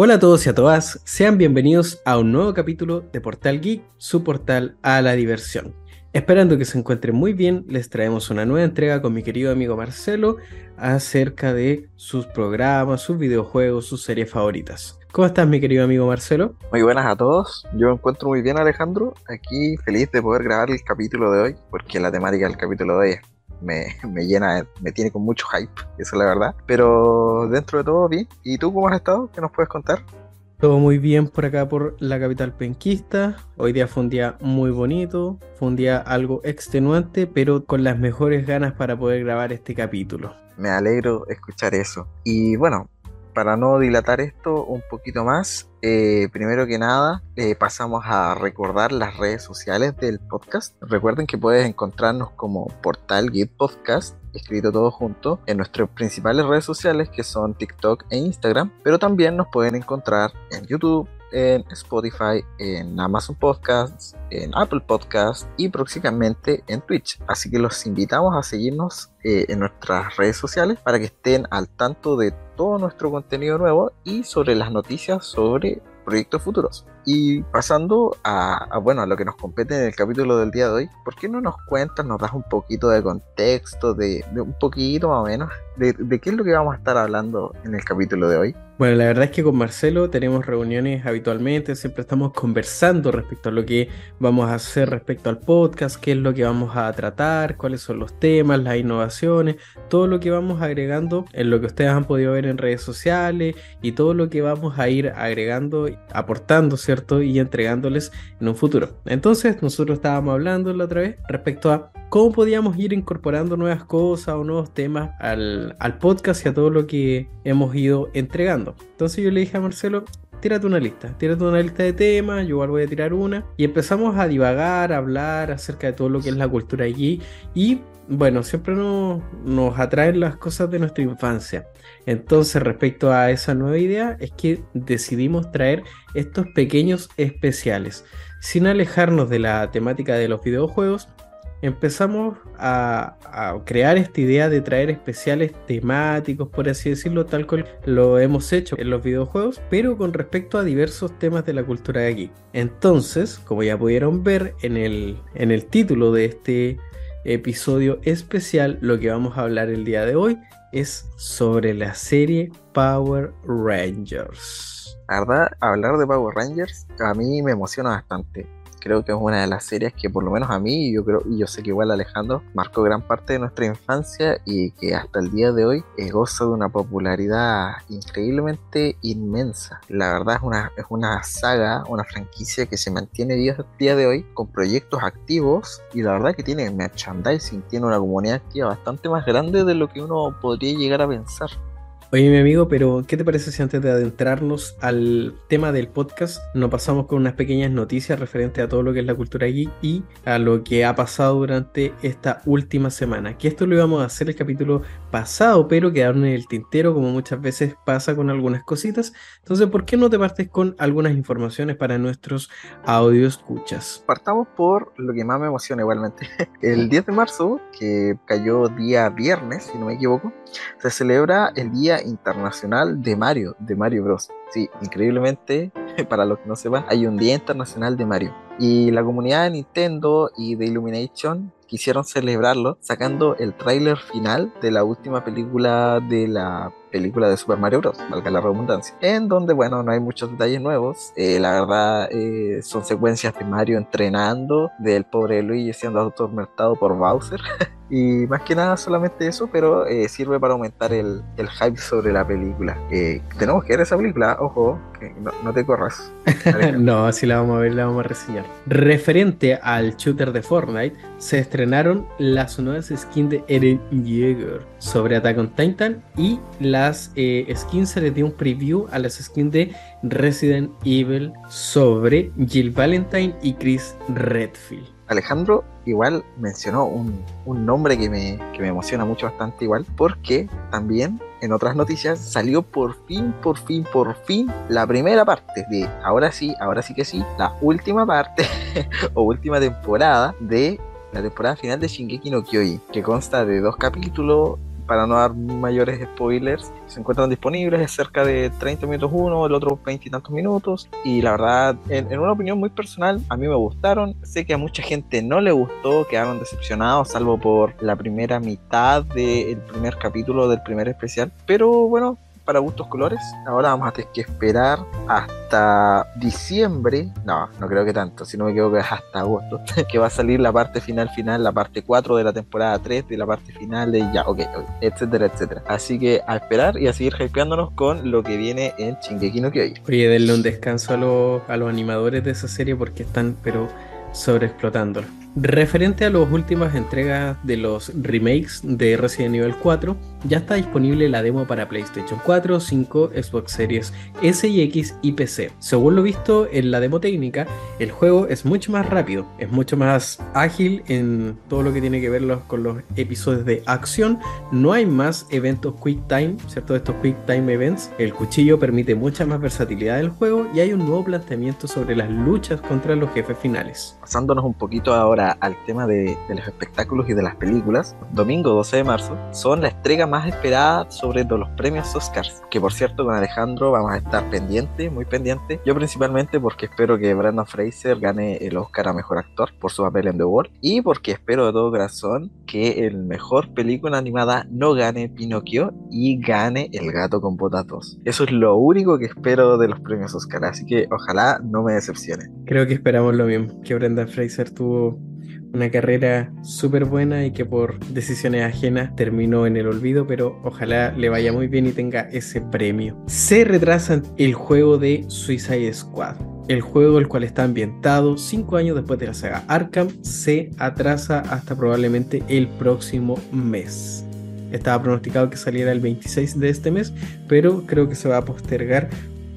Hola a todos y a todas, sean bienvenidos a un nuevo capítulo de Portal Geek, su portal a la diversión. Esperando que se encuentren muy bien, les traemos una nueva entrega con mi querido amigo Marcelo acerca de sus programas, sus videojuegos, sus series favoritas. ¿Cómo estás mi querido amigo Marcelo? Muy buenas a todos, yo me encuentro muy bien Alejandro, aquí feliz de poder grabar el capítulo de hoy, porque la temática del capítulo de hoy es me, me, llena, me tiene con mucho hype, eso es la verdad. Pero dentro de todo, bien. ¿Y tú cómo has estado? ¿Qué nos puedes contar? Todo muy bien por acá por la capital penquista. Hoy día fue un día muy bonito, fue un día algo extenuante, pero con las mejores ganas para poder grabar este capítulo. Me alegro escuchar eso. Y bueno, para no dilatar esto un poquito más, eh, primero que nada eh, pasamos a recordar las redes sociales del podcast. Recuerden que puedes encontrarnos como Portal Git Podcast, escrito todo junto, en nuestras principales redes sociales que son TikTok e Instagram, pero también nos pueden encontrar en YouTube, en Spotify, en Amazon Podcasts, en Apple Podcasts y próximamente en Twitch. Así que los invitamos a seguirnos eh, en nuestras redes sociales para que estén al tanto de todo nuestro contenido nuevo y sobre las noticias sobre proyectos futuros. Y pasando a, bueno, a lo que nos compete en el capítulo del día de hoy, ¿por qué no nos cuentas, nos das un poquito de contexto, de, un poquito más o menos, de, de, qué es lo que vamos a estar hablando en el capítulo de hoy? Bueno, la verdad es que con Marcelo tenemos reuniones habitualmente, siempre estamos conversando respecto a lo que vamos a hacer respecto al podcast, qué es lo que vamos a tratar, cuáles son los temas, las innovaciones, todo lo que vamos agregando en lo que ustedes han podido ver en redes sociales y todo lo que vamos a ir agregando, aportando, ¿cierto? Y entregándoles en un futuro. Entonces, nosotros estábamos hablando la otra vez respecto a cómo podíamos ir incorporando nuevas cosas o nuevos temas al, al podcast y a todo lo que hemos ido entregando. Entonces yo le dije a Marcelo, tírate una lista, tírate una lista de temas, yo igual voy a tirar una. Y empezamos a divagar, a hablar acerca de todo lo que es la cultura allí. Y bueno, siempre nos, nos atraen las cosas de nuestra infancia. Entonces, respecto a esa nueva idea, es que decidimos traer estos pequeños especiales. Sin alejarnos de la temática de los videojuegos, empezamos a, crear esta idea de traer especiales temáticos, por así decirlo, tal cual lo hemos hecho en los videojuegos, pero con respecto a diversos temas de la cultura de aquí. Entonces, como ya pudieron ver en el, en el título de este episodio especial, lo que vamos a hablar el día de hoy es sobre la serie Power Rangers. La verdad, hablar de Power Rangers a mí me emociona bastante creo que es una de las series que por lo menos a mí, y yo creo, y yo sé que igual Alejandro, marcó gran parte de nuestra infancia y que hasta el día de hoy eh, goza de una popularidad increíblemente inmensa. La verdad es una, es una saga, una franquicia que se mantiene día a día de hoy con proyectos activos y la verdad que tiene merchandising, tiene una comunidad activa bastante más grande de lo que uno podría llegar a pensar. Oye, mi amigo, pero ¿qué te parece si antes de adentrarnos al tema del podcast nos pasamos con unas pequeñas noticias referentes a todo lo que es la cultura geek y a lo que ha pasado durante esta última semana? Que esto lo íbamos a hacer el capítulo pasado, pero quedaron en el tintero, como muchas veces pasa con algunas cositas. Entonces, ¿por qué no te partes con algunas informaciones para nuestros audio escuchas? Partamos por lo que más me emociona igualmente. El 10 de marzo, que cayó día viernes, si no me equivoco, se celebra el Día Internacional de Mario, de Mario Bros. Sí, increíblemente, para los que no sepan, hay un Día Internacional de Mario. Y la comunidad de Nintendo y de Illumination quisieron celebrarlo sacando el tráiler final de la última película de la película de Super Mario Bros., valga la redundancia, en donde, bueno, no hay muchos detalles nuevos, eh, la verdad eh, son secuencias de Mario entrenando, del pobre Luigi siendo atormentado por Bowser, y más que nada solamente eso, pero eh, sirve para aumentar el, el, hype sobre la película. tenemos que ver esa película, ojo, que no, te corras. no, así la vamos a ver, la vamos a reseñar. Referente al shooter de Fortnite, se estrenaron las nuevas skins de Eren Yeager sobre Attack on Titan y las eh, skins se les dio un preview a las skins de Resident Evil sobre Jill Valentine y Chris Redfield. Alejandro igual mencionó un, nombre que me, que me, emociona mucho bastante igual, porque también en otras noticias salió por fin, por fin, por fin la primera parte de, ahora sí, ahora sí que sí, la última parte o última temporada de la temporada final de Shingeki no Kyojin, que consta de dos capítulos para no dar mayores spoilers, se encuentran disponibles, es cerca de 30 minutos uno, el otro 20 y tantos minutos, y la verdad, en, en una opinión muy personal, a mí me gustaron, sé que a mucha gente no le gustó, quedaron decepcionados, salvo por la primera mitad del primer capítulo del primer especial, pero bueno, para gustos colores. Ahora vamos a tener que esperar hasta diciembre. No, no creo que tanto, si no me equivoco es hasta agosto. que va a salir la parte final final, la parte 4 de la temporada 3, de la parte final de ya, ok, etcétera, etcétera. Así que a esperar y a seguir hypeándonos con lo que viene en Shingeki no Kyojin. Oye, denle un descanso a, los, a los animadores de esa serie porque están, pero sobreexplotándolo. Referente a las últimas entregas de los remakes de Resident Evil 4, ya está disponible la demo para PlayStation 4, 5, Xbox Series S y X y PC. Según lo visto en la demo técnica, el juego es mucho más rápido, es mucho más ágil en todo lo que tiene que ver con los episodios de acción. No hay más eventos Quick Time, ¿cierto? Estos Quick Time Events. El cuchillo permite mucha más versatilidad del juego y hay un nuevo planteamiento sobre las luchas contra los jefes finales. Pasándonos un poquito ahora al tema de, de los espectáculos y de las películas, domingo 12 de marzo son la entrega más esperada sobre los premios Oscars, que por cierto con Alejandro vamos a estar pendiente, muy pendiente. Yo principalmente porque espero que Brandon Fraser gane el Oscar a Mejor Actor por su papel en The World y porque espero de todo corazón que el mejor película animada no gane Pinocchio y gane El Gato con Botas 2. Eso es lo único que espero de los premios Oscar, así que ojalá no me decepcione. Creo que esperamos lo mismo, que Brendan Fraser tuvo una carrera súper buena y que por decisiones ajenas terminó en el olvido, pero ojalá le vaya muy bien y tenga ese premio. Se retrasa el juego de Suicide Squad. El juego, el cual está ambientado 5 años después de la saga Arkham, se atrasa hasta probablemente el próximo mes. Estaba pronosticado que saliera el 26 de este mes, pero creo que se va a postergar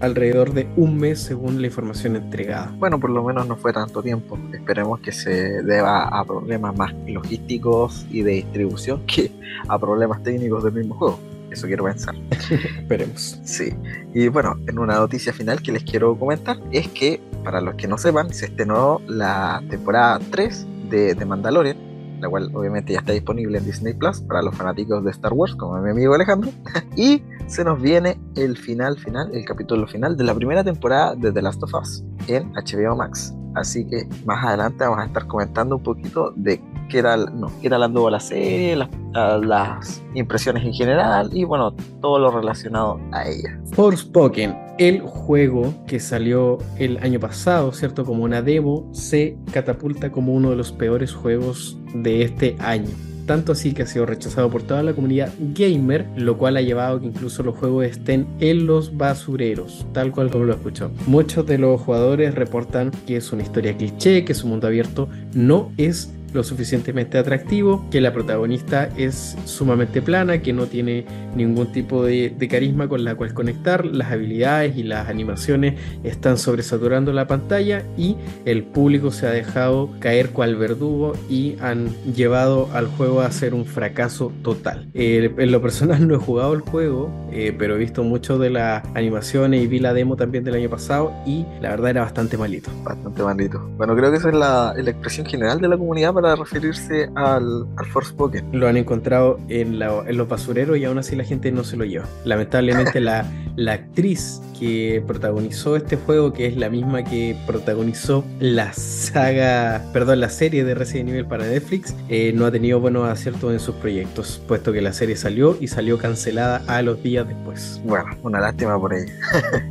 alrededor de un mes según la información entregada. Bueno, por lo menos no fue tanto tiempo. Esperemos que se deba a problemas más logísticos y de distribución que a problemas técnicos del mismo juego. Eso quiero pensar. Esperemos. Sí. Y bueno, en una noticia final que les quiero comentar es que, para los que no sepan, se estrenó la temporada 3 de, de Mandalorian la cual obviamente ya está disponible en Disney Plus para los fanáticos de Star Wars, como mi amigo Alejandro. y se nos viene el final, final, el capítulo final de la primera temporada de The Last of Us en HBO Max. Así que más adelante vamos a estar comentando un poquito de qué era, no, qué era la nueva la serie, las, las, impresiones en general y bueno, todo lo relacionado a ella. Forspoken, el juego que salió el año pasado, ¿cierto? Como una demo, se catapulta como uno de los peores juegos de este año tanto así que ha sido rechazado por toda la comunidad gamer, lo cual ha llevado a que incluso los juegos estén en los basureros, tal cual como lo escuchó. Muchos de los jugadores reportan que es una historia cliché, que su mundo abierto no es lo suficientemente atractivo, que la protagonista es sumamente plana, que no tiene ningún tipo de, carisma con la cual conectar, las habilidades y las animaciones están sobresaturando la pantalla y el público se ha dejado caer cual verdugo y han llevado al juego a ser un fracaso total. Eh, en lo personal no he jugado el juego, eh, pero he visto mucho de las animaciones y vi la demo también del año pasado y la verdad era bastante malito. Bastante malito. Bueno, creo que esa es la, la expresión general de la comunidad para referirse al, al Forspoken. Lo han encontrado en, los basureros y aún así la gente no se lo lleva. Lamentablemente la, la actriz que protagonizó este juego, que es la misma que protagonizó la saga, perdón, la serie de Resident Evil para Netflix, eh, no ha tenido buenos aciertos en sus proyectos, puesto que la serie salió y salió cancelada a los días después. Bueno, una lástima por ella.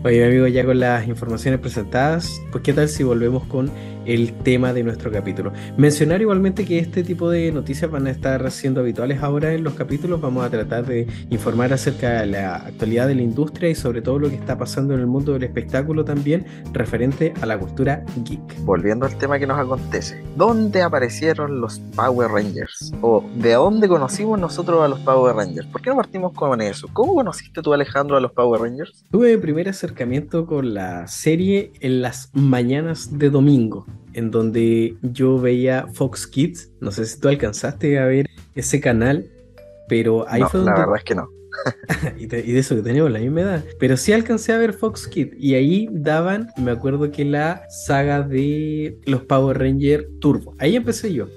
Oye, amigo, ya con las informaciones presentadas, pues qué tal si volvemos con el tema de nuestro capítulo. Mencionar igualmente que este tipo de noticias van a estar siendo habituales ahora en los capítulos. Vamos a tratar de informar acerca de la actualidad de la industria y sobre todo lo que está pasando en el mundo del espectáculo también referente a la cultura geek. Volviendo al tema que nos acontece, ¿dónde aparecieron los Power Rangers? ¿O de dónde conocimos nosotros a los Power Rangers? ¿Por qué no partimos con eso? ¿Cómo conociste tú, Alejandro, a los Power Rangers? Tuve mi primer acercamiento con la serie en las mañanas de domingo en donde yo veía Fox Kids. No sé si tú alcanzaste a ver ese canal, pero ahí fue donde... La verdad es que no. y, de, eso que teníamos la misma edad. Pero sí alcancé a ver Fox Kids y ahí daban, me acuerdo que la saga de los Power Rangers Turbo. Ahí empecé yo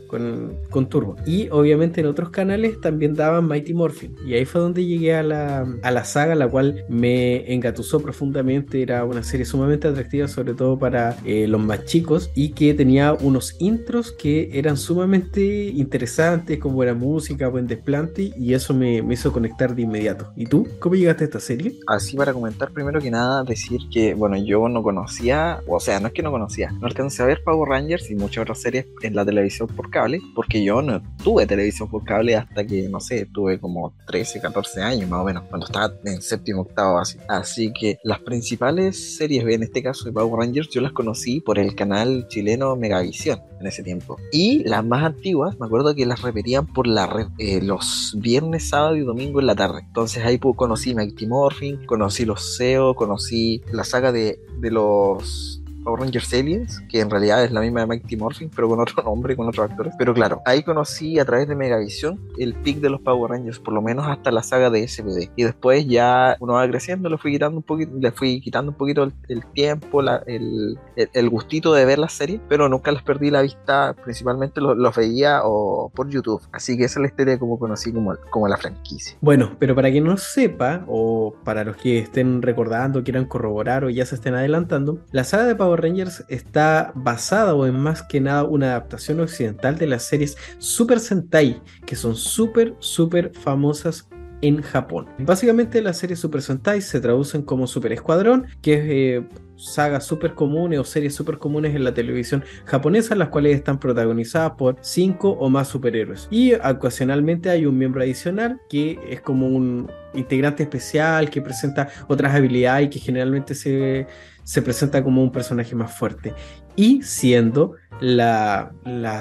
con, Turbo. Y obviamente en otros canales también daban Mighty Morphin. Y ahí fue donde llegué a la, a la saga, la cual me engatusó profundamente. Era una serie sumamente atractiva, sobre todo para eh, los más chicos, y que tenía unos intros que eran sumamente interesantes, con buena música, buen desplante, y eso me, me hizo conectar de inmediato. ¿Y tú? ¿Cómo llegaste a esta serie? Así para comentar, primero que nada, decir que, bueno, yo no conocía, o sea, no es que no conocía, no alcancé a ver Power Rangers y muchas otras series en la televisión por cable, porque yo no tuve televisión por cable hasta que, no sé, tuve como 13, 14 años más o menos, cuando estaba en séptimo, octavo, así. Así que las principales series, en este caso de Power Rangers, yo las conocí por el canal chileno Megavisión en ese tiempo. Y las más antiguas, me acuerdo que las repetían por la red eh, los viernes, sábado y domingo en la tarde. Entonces ahí conocí Mighty Morphin, conocí los SEO, conocí la saga de, de los Power Rangers Aliens, que en realidad es la misma de Mighty Morphin, pero con otro nombre, con otros actores. Pero claro, ahí conocí a través de Megavisión el pick de los Power Rangers, por lo menos hasta la saga de SPD. Y después ya uno va creciendo, le fui quitando un poquito, le fui quitando un poquito el, tiempo, el, el, gustito de ver las series, pero nunca las perdí la vista, principalmente los, veía o por YouTube. Así que esa es la historia como conocí como, como la franquicia. Bueno, pero para quien no sepa, o para los que estén recordando, quieran corroborar o ya se estén adelantando, la saga de Power Rangers está basada o en más que nada una adaptación occidental de las series Super Sentai, que son súper, súper famosas en Japón. Básicamente las series Super Sentai se traducen como Super Escuadrón, que es eh, sagas súper comunes o series súper comunes en la televisión japonesa, las cuales están protagonizadas por cinco o más superhéroes. Y ocasionalmente hay un miembro adicional que es como un integrante especial que presenta otras habilidades y que generalmente se se presenta como un personaje más fuerte. Y siendo la,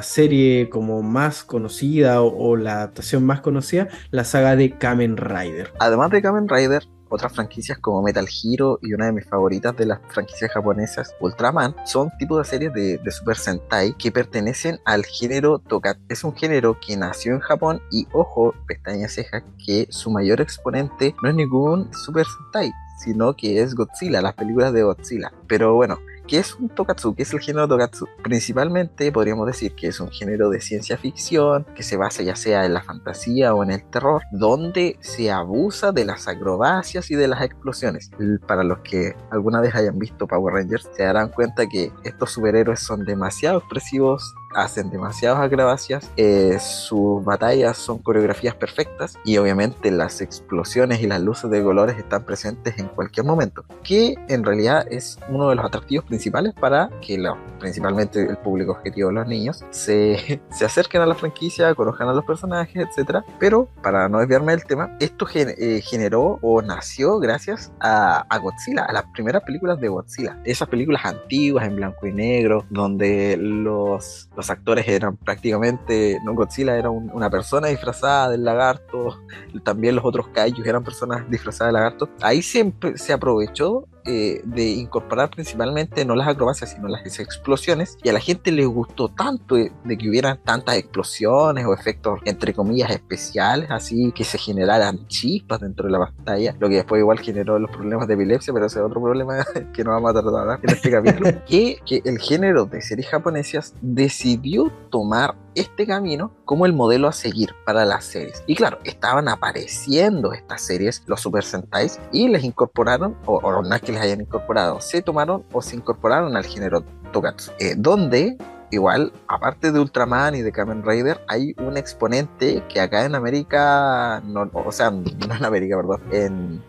serie como más conocida o, la adaptación más conocida, la saga de Kamen Rider. Además de Kamen Rider, otras franquicias como Metal Hero y una de mis favoritas de las franquicias japonesas, Ultraman, son tipos de series de, Super Sentai que pertenecen al género Tonkatsu. Es un género que nació en Japón y, ojo, pestaña ceja, que su mayor exponente no es ningún Super Sentai, sino que es Godzilla, las películas de Godzilla. Pero bueno, ¿qué es un Tokatsu? ¿Qué es el género Tokatsu? Principalmente podríamos decir que es un género de ciencia ficción que se basa ya sea en la fantasía o en el terror, donde se abusa de las acrobacias y de las explosiones. Para los que alguna vez hayan visto Power Rangers, se darán cuenta que estos superhéroes son demasiado expresivos hacen demasiadas acrobacias, eh, sus batallas son coreografías perfectas y obviamente las explosiones y las luces de colores están presentes en cualquier momento, que en realidad es uno de los atractivos principales para que principalmente el público objetivo de los niños se, se acerquen a la franquicia, conozcan a los personajes, etc. Pero para no desviarme del tema, esto eh, generó o nació gracias a, a Godzilla, a las primeras películas de Godzilla, esas películas antiguas en blanco y negro, donde los los actores eran prácticamente, no Godzilla era una persona disfrazada del lagarto, también los otros kaijus eran personas disfrazadas de lagarto. Ahí siempre se aprovechó eh, de incorporar principalmente no las acrobacias, sino las explosiones. Y a la gente le gustó tanto de, que hubieran tantas explosiones o efectos, entre comillas, especiales, así que se generaran chispas dentro de la pantalla, lo que después igual generó los problemas de epilepsia, pero ese es otro problema que no vamos a tratar en este capítulo. que, que el género de series japonesas decidió tomar este camino como el modelo a seguir para las series. Y claro, estaban apareciendo estas series, los Super Sentais, y les incorporaron, o, no es que les hayan incorporado, se tomaron o se incorporaron al género Togatsu, eh, donde igual, aparte de Ultraman y de Kamen Rider, hay un exponente que acá en América, no, o sea, no en América, perdón, en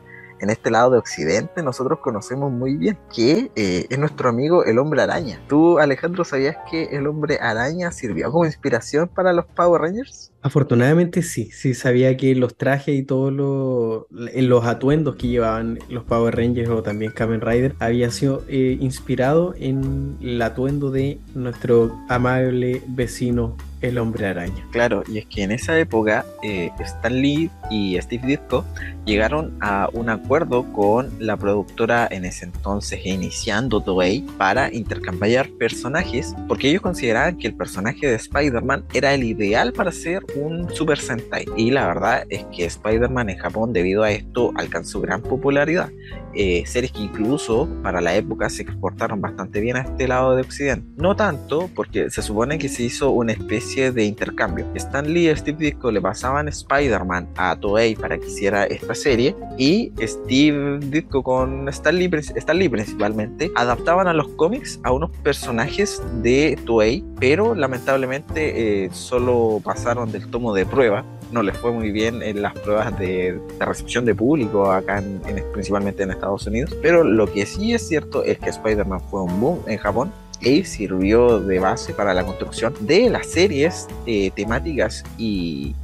en este lado de Occidente nosotros conocemos muy bien, que eh, es nuestro amigo el hombre araña. ¿Tú, Alejandro, sabías que el hombre araña sirvió como inspiración para los Power Rangers? Afortunadamente sí, sí sabía que los trajes y todos los, atuendos que llevaban los Power Rangers o también Kamen Rider había sido eh, inspirado en el atuendo de nuestro amable vecino el hombre araña. Claro, y es que en esa época eh, Stan Lee y Steve Ditko llegaron a un acuerdo con la productora en ese entonces iniciando Toei para intercambiar personajes porque ellos consideraban que el personaje de Spider-Man era el ideal para ser un Super Sentai. Y la verdad es que Spider-Man en Japón, debido a esto, alcanzó gran popularidad. Eh, series que incluso para la época se exportaron bastante bien a este lado de Occidente. No tanto, porque se supone que se hizo una especie de intercambio. Stan Lee y Steve Ditko le pasaban Spider-Man a Toei para que hiciera esta serie y Steve Ditko con Stan Lee, Stan Lee principalmente adaptaban a los cómics a unos personajes de Toei, pero lamentablemente eh, solo pasaron del tomo de prueba no les fue muy bien en las pruebas de, recepción de público acá en, principalmente en Estados Unidos. Pero lo que sí es cierto es que Spider-Man fue un boom en Japón y sirvió de base para la construcción de las series eh, temáticas y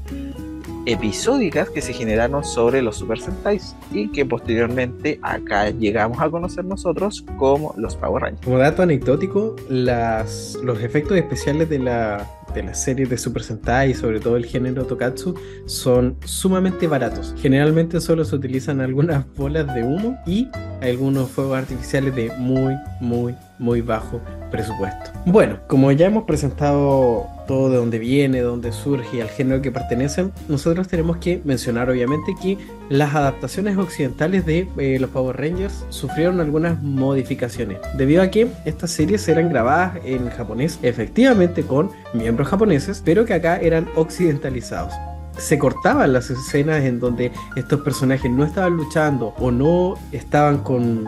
episódicas que se generaron sobre los Super Sentais y que posteriormente acá llegamos a conocer nosotros como los Power Rangers. Como dato anecdótico, los efectos especiales de la de las series de Super Sentai sobre todo el género Tokatsu son sumamente baratos. Generalmente solo se utilizan algunas bolas de humo y algunos fuegos artificiales de muy, muy, muy bajo presupuesto. Bueno, como ya hemos presentado todo de dónde viene, de dónde surge y al género que pertenecen, nosotros tenemos que mencionar obviamente que las adaptaciones occidentales de eh, los Power Rangers sufrieron algunas modificaciones, debido a que estas series eran grabadas en japonés, efectivamente con miembros japoneses, pero que acá eran occidentalizados se cortaban las escenas en donde estos personajes no estaban luchando o no estaban con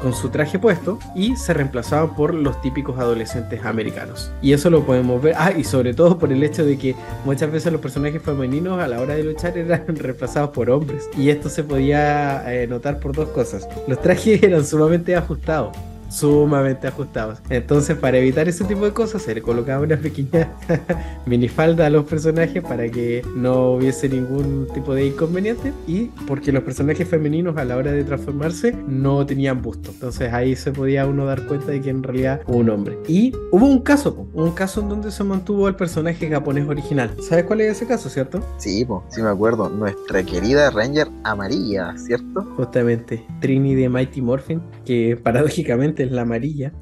con su traje puesto y se reemplazaban por los típicos adolescentes americanos. Y eso lo podemos ver, ah, y sobre todo por el hecho de que muchas veces los personajes femeninos a la hora de luchar eran reemplazados por hombres. Y esto se podía eh, notar por dos cosas. Los trajes eran sumamente ajustados sumamente ajustados. Entonces, para evitar ese tipo de cosas, se le colocaba una pequeña minifalda a los personajes para que no hubiese ningún tipo de inconveniente y porque los personajes femeninos a la hora de transformarse no tenían busto. Entonces ahí se podía uno dar cuenta de que en realidad un hombre. Y hubo un caso, un caso en donde se mantuvo el personaje japonés original. ¿Sabes cuál es ese caso, cierto? Sí, sí me acuerdo. Nuestra querida Ranger amarilla, ¿cierto? Justamente, Trini de Mighty Morphin, que paradójicamente es la amarilla,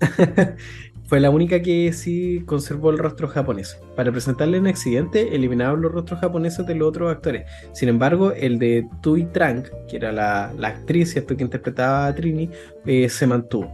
fue la única que sí conservó el rostro japonés. Para presentarle en accidente, eliminaron los rostros japoneses de los otros actores. Sin embargo, el de Tui Trang, que era la, la actriz ¿cierto? que interpretaba a Trini, eh, se mantuvo.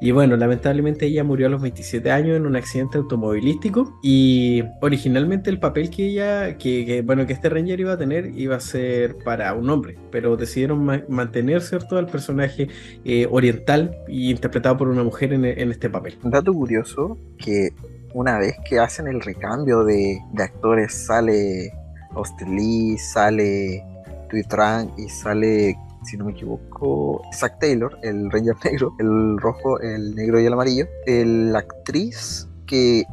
Y bueno, lamentablemente ella murió a los 27 años en un accidente automovilístico y originalmente el papel que ella, que, bueno, que este Ranger iba a tener iba a ser para un hombre, pero decidieron mantener, ¿cierto?, al personaje eh, oriental y interpretado por una mujer en, este papel. Un dato curioso que una vez que hacen el recambio de, actores sale Austin Lee, sale Tuitran y sale si no me equivoco, Zack Taylor, el Ranger negro, el rojo, el negro y el amarillo. La actriz que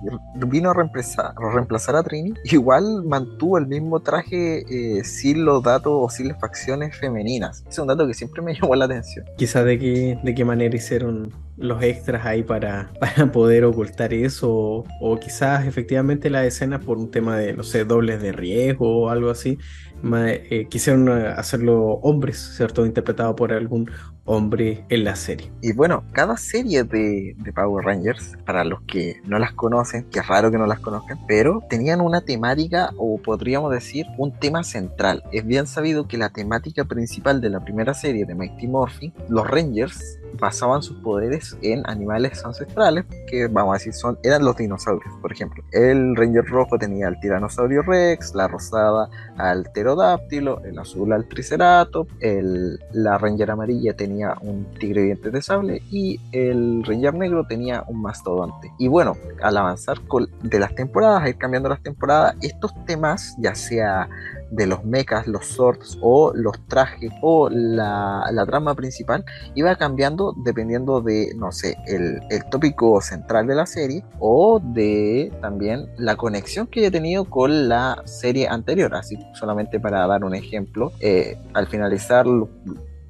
vino a reemplazar, a reemplazar a Trini, igual mantuvo el mismo traje eh, sin los datos o sin las facciones femeninas. Es un dato que siempre me llamó la atención. Quizás de qué, de qué manera hicieron los extras ahí para, para poder ocultar eso, o, quizás efectivamente la escena por un tema de, no sé, dobles de riesgo o algo así, eh, quisieron eh, hacerlo hombres, ¿cierto? Interpretado por algún hombre en la serie. Y bueno, cada serie de, de, Power Rangers, para los que no las conocen, que es raro que no las conozcan, pero tenían una temática o podríamos decir un tema central. Es bien sabido que la temática principal de la primera serie de Mighty Morphin, los Rangers basaban sus poderes en animales ancestrales, que vamos a decir son, eran los dinosaurios, por ejemplo. El Ranger rojo tenía al tiranosaurio Rex, la rosada al pterodáctilo, el azul al triceratops, el, la Ranger amarilla tenía un tigre diente de sable y el Ranger negro tenía un mastodonte. Y bueno, al avanzar de las temporadas, a ir cambiando las temporadas, estos temas, ya sea de los mechas, los swords o los trajes o la, trama principal iba cambiando dependiendo de, no sé, el, tópico central de la serie o de también la conexión que haya tenido con la serie anterior. Así solamente para dar un ejemplo, eh, al finalizar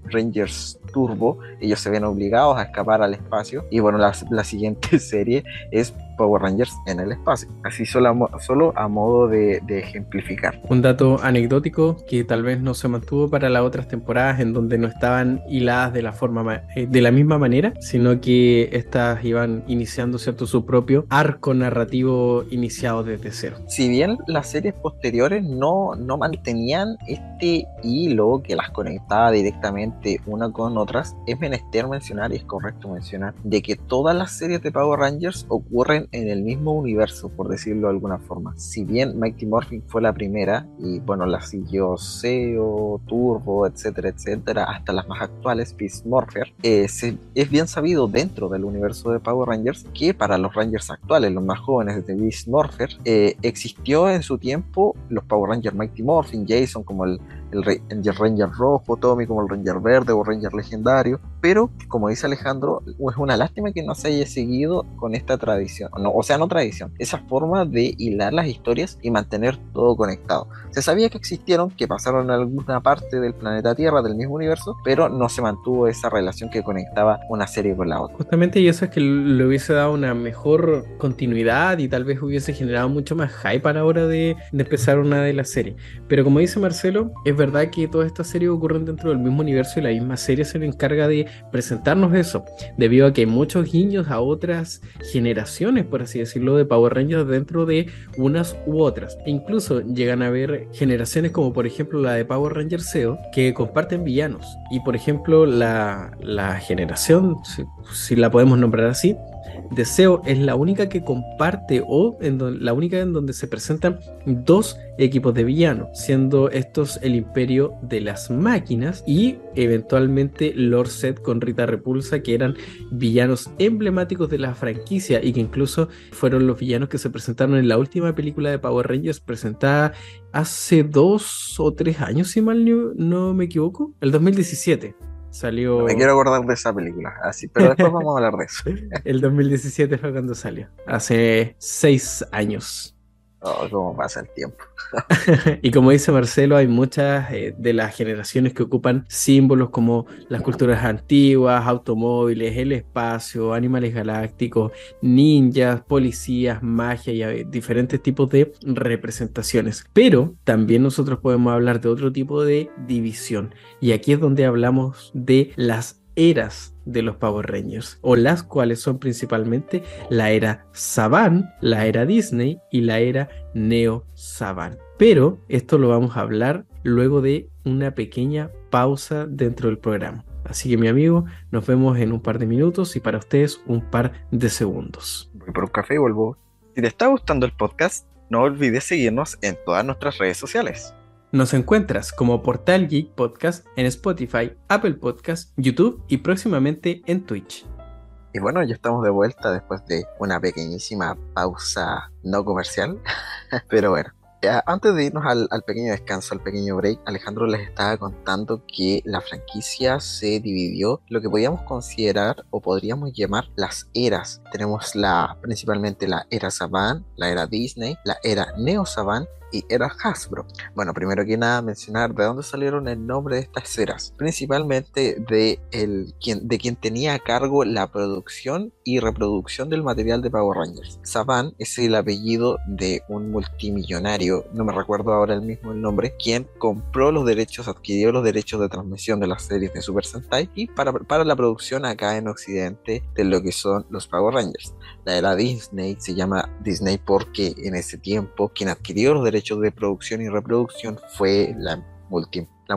Rangers Turbo, ellos se ven obligados a escapar al espacio. Y bueno, la, siguiente serie es Power Rangers en el espacio. Así solo a, solo a modo de, ejemplificar. Un dato anecdótico que tal vez no se mantuvo para las otras temporadas en donde no estaban hiladas de la forma eh, de la misma manera, sino que estas iban iniciando cierto su propio arco narrativo iniciado desde cero. Si bien las series posteriores no, no mantenían este hilo que las conectaba directamente una con otras, es menester mencionar y es correcto mencionar de que todas las series de Power Rangers ocurren en el mismo universo, por decirlo de alguna forma. Si bien Mighty Morphin fue la primera, y bueno, la siguió SEO, Turbo, etcétera, etcétera, hasta las más actuales, Beast Morpher, eh, es bien sabido dentro del universo de Power Rangers que para los Rangers actuales, los más jóvenes de Beast Morpher, eh, existió en su tiempo los Power Rangers Mighty Morphin, Jason como el el Ranger rojo, Tommy como el Ranger verde o Ranger legendario, pero como dice Alejandro, es una lástima que no se haya seguido con esta tradición, o sea, no tradición, esa forma de hilar las historias y mantener todo conectado. Se sabía que existieron, que pasaron en alguna parte del planeta Tierra, del mismo universo, pero no se mantuvo esa relación que conectaba una serie con la otra. Justamente y eso es que le hubiese dado una mejor continuidad y tal vez hubiese generado mucho más hype a la hora de, de empezar una de las series. Pero como dice Marcelo, es verdad que todas estas series ocurren dentro del mismo universo y la misma serie se le encarga de presentarnos eso, debido a que hay muchos guiños a otras generaciones, por así decirlo, de Power Rangers dentro de unas u otras. E incluso llegan a haber generaciones como por ejemplo la de Power Rangers SEO, que comparten villanos. Y por ejemplo la, la generación, si la podemos nombrar así, Deseo es la única que comparte o en la única en donde se presentan dos equipos de villanos, siendo estos el imperio de las máquinas y eventualmente Lord Set con Rita Repulsa, que eran villanos emblemáticos de la franquicia y que incluso fueron los villanos que se presentaron en la última película de Power Rangers presentada hace dos o tres años, si mal no me equivoco, el 2017. Salió. me quiero acordar de esa película, así, pero después vamos a hablar de eso. El 2017 fue cuando salió, hace seis años. Oh, cómo pasa el tiempo. y como dice Marcelo, hay muchas eh, de las generaciones que ocupan símbolos como las culturas antiguas, automóviles, el espacio, animales galácticos, ninjas, policías, magia y eh, diferentes tipos de representaciones. Pero también nosotros podemos hablar de otro tipo de división. Y aquí es donde hablamos de las eras de los Power Rangers, o las cuales son principalmente la era Saban, la era Disney y la era Neo Saban. Pero esto lo vamos a hablar luego de una pequeña pausa dentro del programa. Así que mi amigo, nos vemos en un par de minutos y para ustedes un par de segundos. Voy por un café y vuelvo. Si te está gustando el podcast, no olvides seguirnos en todas nuestras redes sociales. Nos encuentras como Portal Geek Podcast en Spotify, Apple Podcast, YouTube y próximamente en Twitch. Y bueno, ya estamos de vuelta después de una pequeñísima pausa no comercial. Pero bueno, antes de irnos al, pequeño descanso, al pequeño break, Alejandro les estaba contando que la franquicia se dividió lo que podríamos considerar o podríamos llamar las eras. Tenemos la principalmente la era Saban, la era Disney, la era Neo Saban y era Hasbro. Bueno, primero que nada mencionar de dónde salieron el nombre de estas eras, principalmente de, el, quien, de quien tenía a cargo la producción y reproducción del material de Power Rangers. Saban es el apellido de un multimillonario, no me recuerdo ahora el mismo el nombre, quien compró los derechos, adquirió los derechos de transmisión de las series de Super Sentai y para, para la producción acá en Occidente de lo que son los Power Rangers. La era Disney se llama Disney porque en ese tiempo quien adquirió los derechos de producción y reproducción fue la,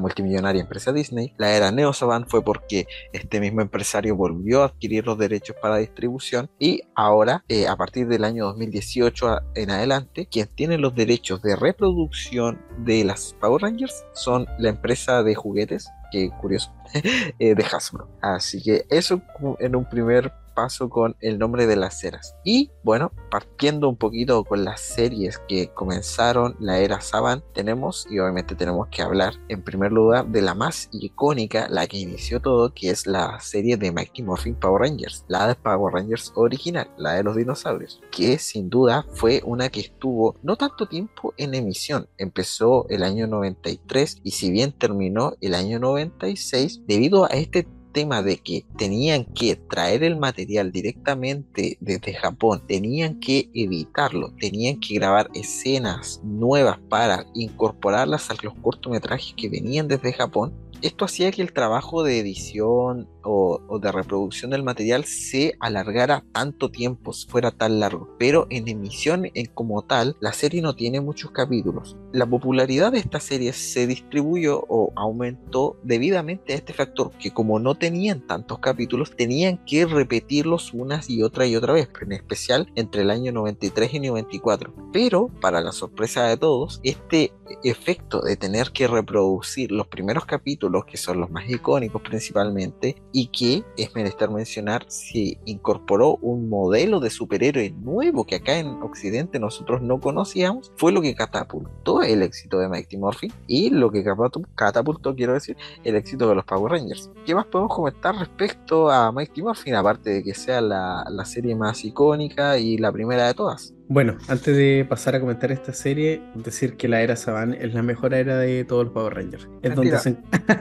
multimillonaria empresa Disney. La era Neo Saban fue porque este mismo empresario volvió a adquirir los derechos para distribución y ahora, eh, a partir del año 2018 en adelante, quien tiene los derechos de reproducción de las Power Rangers son la empresa de juguetes, que curioso, eh, de Hasbro. Así que eso en un primer paso con el nombre de las eras. Y bueno, partiendo un poquito con las series que comenzaron la era Saban, tenemos, y obviamente tenemos que hablar en primer lugar de la más icónica, la que inició todo, que es la serie de Mighty Morphin Power Rangers, la de Power Rangers original, la de los dinosaurios, que sin duda fue una que estuvo no tanto tiempo en emisión, empezó el año 93 y si bien terminó el año 96, debido a este tema de que tenían que traer el material directamente desde Japón, tenían que editarlo, tenían que grabar escenas nuevas para incorporarlas a los cortometrajes que venían desde Japón, esto hacía que el trabajo de edición o, de reproducción del material se alargara tanto tiempo, fuera tan largo. Pero en emisión en como tal, la serie no tiene muchos capítulos. La popularidad de esta serie se distribuyó o aumentó debidamente a este factor, que como no tenían tantos capítulos, tenían que repetirlos unas y otra y otra vez, en especial entre el año 93 y 94. Pero, para la sorpresa de todos, este efecto de tener que reproducir los primeros capítulos, que son los más icónicos principalmente, y que, es menester mencionar, se incorporó un modelo de superhéroe nuevo que acá en Occidente nosotros no conocíamos, fue lo que catapultó el éxito de Mighty Morphin y lo que catapultó, quiero decir, el éxito de los Power Rangers. ¿Qué más podemos comentar respecto a Mighty Morphin, aparte de que sea la, la serie más icónica y la primera de todas? Bueno, antes de pasar a comentar esta serie, decir que la era Saban es la mejor era de todos los Power Rangers. Es, donde se,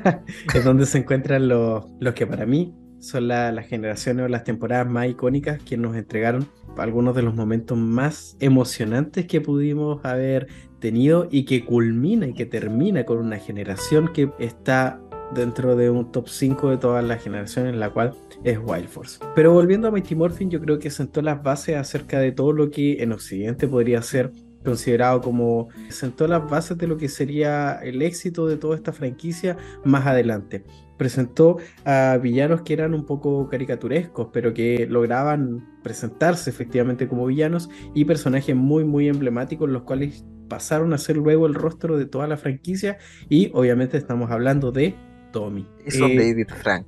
es donde se, encuentran los, los que para mí son las generaciones o las temporadas más icónicas que nos entregaron algunos de los momentos más emocionantes que pudimos haber tenido y que culmina y que termina con una generación que está dentro de un top 5 de todas las generaciones, en la cual es Wild Force. Pero volviendo a Mighty Morphin, yo creo que sentó las bases acerca de todo lo que en Occidente podría ser considerado como sentó las bases de lo que sería el éxito de toda esta franquicia más adelante. Presentó a villanos que eran un poco caricaturescos, pero que lograban presentarse efectivamente como villanos y personajes muy muy emblemáticos, los cuales pasaron a ser luego el rostro de toda la franquicia y obviamente estamos hablando de Tommy. Eso eh, David Frank.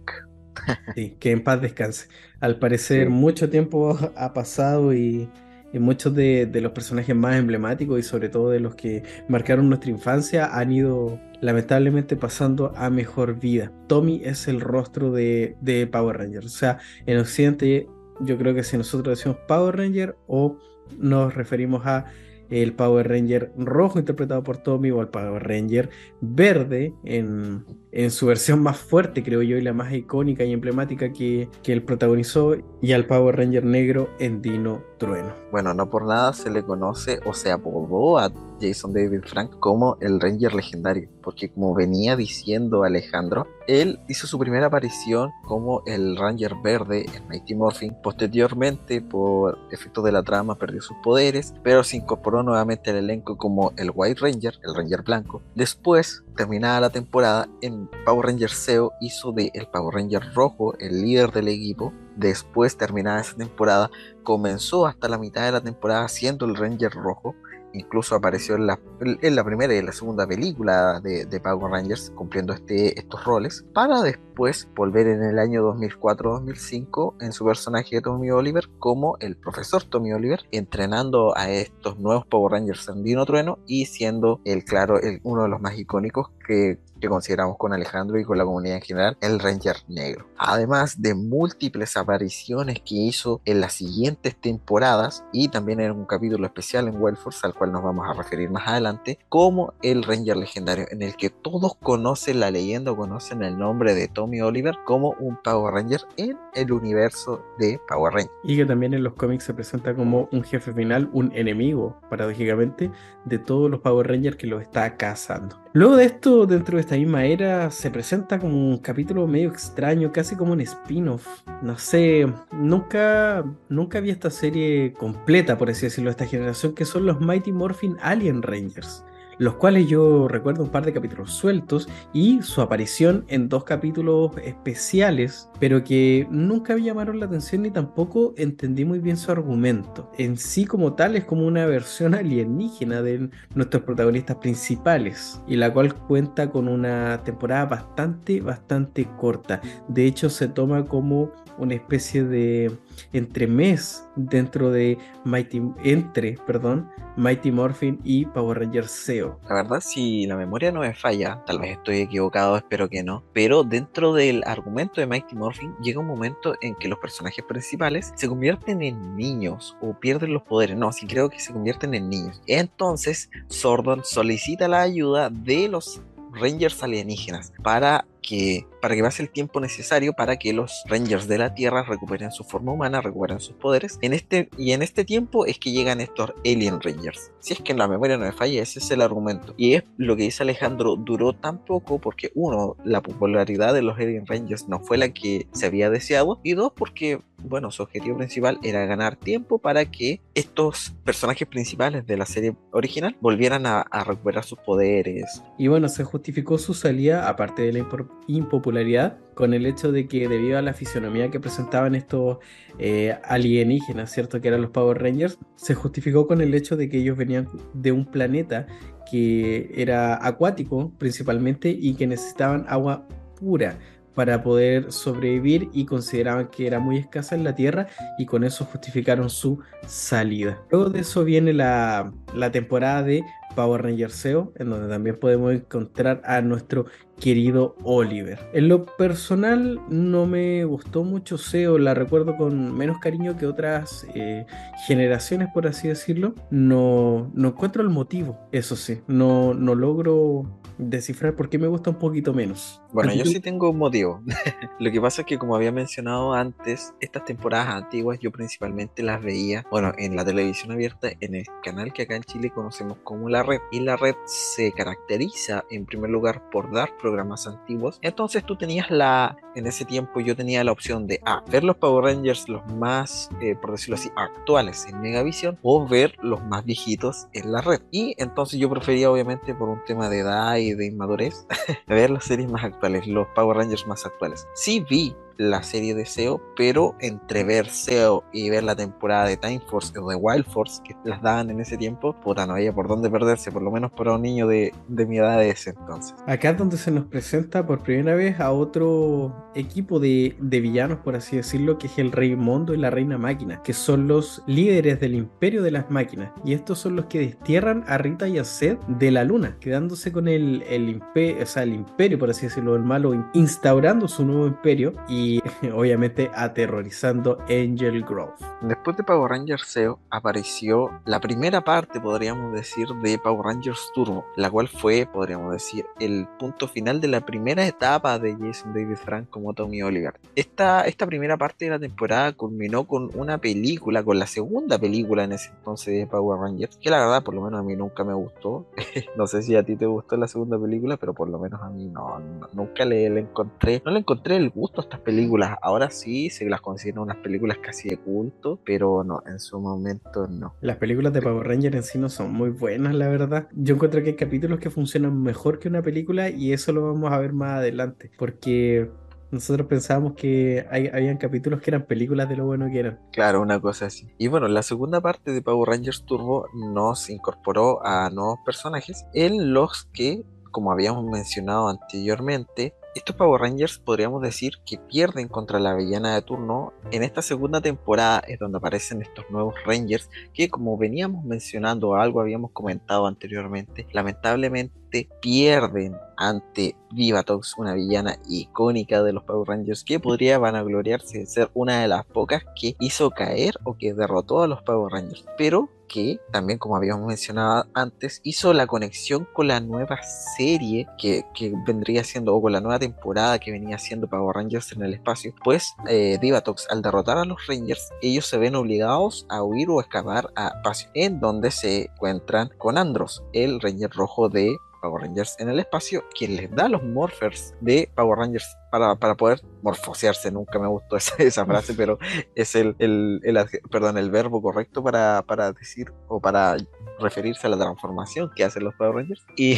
sí, que en paz descanse. Al parecer mucho tiempo ha pasado y, muchos de, los personajes más emblemáticos y sobre todo de los que marcaron nuestra infancia han ido lamentablemente pasando a mejor vida. Tommy es el rostro de, de Power Rangers. O sea, en Occidente yo creo que si nosotros decimos Power Ranger o nos referimos a el Power Ranger rojo interpretado por Tommy o el Power Ranger verde en, en su versión más fuerte, creo yo, y la más icónica y emblemática que, que él protagonizó, y al Power Ranger negro en Dino Trueno. Bueno, no por nada se le conoce o se apodó a Jason David Frank como el Ranger legendario, porque como venía diciendo Alejandro, él hizo su primera aparición como el Ranger verde en Mighty Morphin. Posteriormente, por efecto de la trama, perdió sus poderes, pero se incorporó nuevamente al elenco como el White Ranger, el Ranger blanco. Después, terminada la temporada, en Power Ranger SEO hizo de el Power Ranger rojo el líder del equipo. Después, terminada esa temporada, comenzó hasta la mitad de la temporada siendo el Ranger rojo incluso apareció en la, en la primera y en la segunda película de, de Power Rangers cumpliendo este, estos roles, para después volver en el año 2004-2005 en su personaje de Tommy Oliver como el profesor Tommy Oliver, entrenando a estos nuevos Power Rangers en Dino Trueno y siendo el claro el, uno de los más icónicos que que consideramos con Alejandro y con la comunidad en general, el Ranger Negro. Además de múltiples apariciones que hizo en las siguientes temporadas y también en un capítulo especial en Wellforce al cual nos vamos a referir más adelante, como el Ranger Legendario, en el que todos conocen la leyenda o conocen el nombre de Oliver como un Power Ranger en el universo de Power Rangers. Y que también en los cómics se presenta como un jefe final, un enemigo, paradójicamente, de todos los Power Rangers que lo está cazando. Luego de esto, dentro de esta misma era, se presenta como un capítulo medio extraño, casi como un spin-off. No sé, nunca, nunca vi esta serie completa, por así decirlo, de esta generación, que son los Mighty Morphin Alien Rangers los cuales yo recuerdo un par de capítulos sueltos y su aparición en dos capítulos especiales, pero que nunca me llamaron la atención ni tampoco entendí muy bien su argumento. En sí como tal es como una versión alienígena de nuestros protagonistas principales y la cual cuenta con una temporada bastante, bastante corta. De hecho se toma como una especie de entremés dentro de Mighty, entre, perdón, Mighty Morphin y Power Rangers SEO. La verdad, si la memoria no me falla, tal vez estoy equivocado, espero que no, pero dentro del argumento de Mighty Morphin llega un momento en que los personajes principales se convierten en niños o pierden los poderes. No, sí creo que se convierten en niños. Entonces, Sordon solicita la ayuda de los Rangers alienígenas para que, para que pase el tiempo necesario para que los Rangers de la Tierra recuperen su forma humana, recuperen sus poderes. En este, y en este tiempo es que llegan estos Alien Rangers. Si es que en la memoria no me falla, ese es el argumento. Y es lo que dice Alejandro, duró tan poco porque uno, la popularidad de los Alien Rangers no fue la que se había deseado, y dos, porque bueno, su objetivo principal era ganar tiempo para que estos personajes principales de la serie original volvieran a, recuperar sus poderes. Y bueno, se justificó su salida, aparte de la impopularidad, con el hecho de que debido a la fisionomía que presentaban estos eh, alienígenas, ¿cierto? Que eran los Power Rangers, se justificó con el hecho de que ellos venían de un planeta que era acuático principalmente y que necesitaban agua pura para poder sobrevivir y consideraban que era muy escasa en la Tierra y con eso justificaron su salida. Luego de eso viene la, la temporada de Power Ranger SEO, en donde también podemos encontrar a nuestro querido Oliver. En lo personal no me gustó mucho SEO, la recuerdo con menos cariño que otras eh, generaciones, por así decirlo. No, no encuentro el motivo, eso sí, no, no logro descifrar por qué me gusta un poquito menos. Bueno, yo sí tengo un motivo. Lo que pasa es que como había mencionado antes, estas temporadas antiguas yo principalmente las veía, bueno, en la televisión abierta, en el canal que acá en Chile conocemos como la red. Y la red se caracteriza en primer lugar por dar programas antiguos. Entonces tú tenías la, en ese tiempo yo tenía la opción de A, ver los Power Rangers los más, eh, por decirlo así, actuales en Megavisión o ver los más viejitos en la red. Y entonces yo prefería obviamente por un tema de edad y de inmadurez ver las series más actuales, los Power Rangers más actuales. Sí vi la serie de SEO, pero entre ver SEO y ver la temporada de Time Force o de Wild Force que las daban en ese tiempo, puta, no había por dónde perderse, por lo menos para un niño de, de mi edad de ese entonces. Acá es donde se nos presenta por primera vez a otro equipo de, de villanos, por así decirlo, que es el Rey Mondo y la Reina Máquina, que son los líderes del imperio de las máquinas. Y estos son los que destierran a Rita y a Seth de la luna, quedándose con el, el, imperio, o sea, el imperio, por así decirlo, el malo, instaurando su nuevo imperio y obviamente aterrorizando Angel Grove. Después de Power Rangers SEO apareció la primera parte, podríamos decir, de Power Rangers Turbo, la cual fue, podríamos decir, el punto final de la primera etapa de Jason David Frank como Tommy Oliver. Esta, esta primera parte de la temporada culminó con una película, con la segunda película en ese entonces de Power Rangers, que la verdad por lo menos a mí nunca me gustó. no sé si a ti te gustó la segunda película, pero por lo menos a mí no, nunca le, le encontré, no le encontré el gusto a estas películas películas. Ahora sí se las consideran unas películas casi de culto, pero no, en su momento no. Las películas de Power Ranger en sí no son muy buenas, la verdad. Yo encuentro que hay capítulos que funcionan mejor que una película y eso lo vamos a ver más adelante, porque nosotros pensábamos que hay, habían capítulos que eran películas de lo bueno que eran. Claro, una cosa así. Y bueno, la segunda parte de Power Rangers Turbo nos incorporó a nuevos personajes en los que, como habíamos mencionado anteriormente, estos Power Rangers podríamos decir que pierden contra la villana de turno. En esta segunda temporada es donde aparecen estos nuevos Rangers que como veníamos mencionando, algo habíamos comentado anteriormente, lamentablemente pierden ante Vivatox, una villana icónica de los Power Rangers que podría vanagloriarse de ser una de las pocas que hizo caer o que derrotó a los Power Rangers. Pero que también como habíamos mencionado antes hizo la conexión con la nueva serie que, vendría siendo o con la nueva temporada que venía siendo Power Rangers en el espacio. Pues eh, Divatox al derrotar a los Rangers ellos se ven obligados a huir o escapar a espacio en donde se encuentran con Andros el Ranger rojo de Power Rangers en el espacio, quien les da los morphers de Power Rangers para, para poder morfosearse. Nunca me gustó esa, esa frase, pero es el, el, el, perdón, el verbo correcto para, para decir o para referirse a la transformación que hacen los Power Rangers. Y,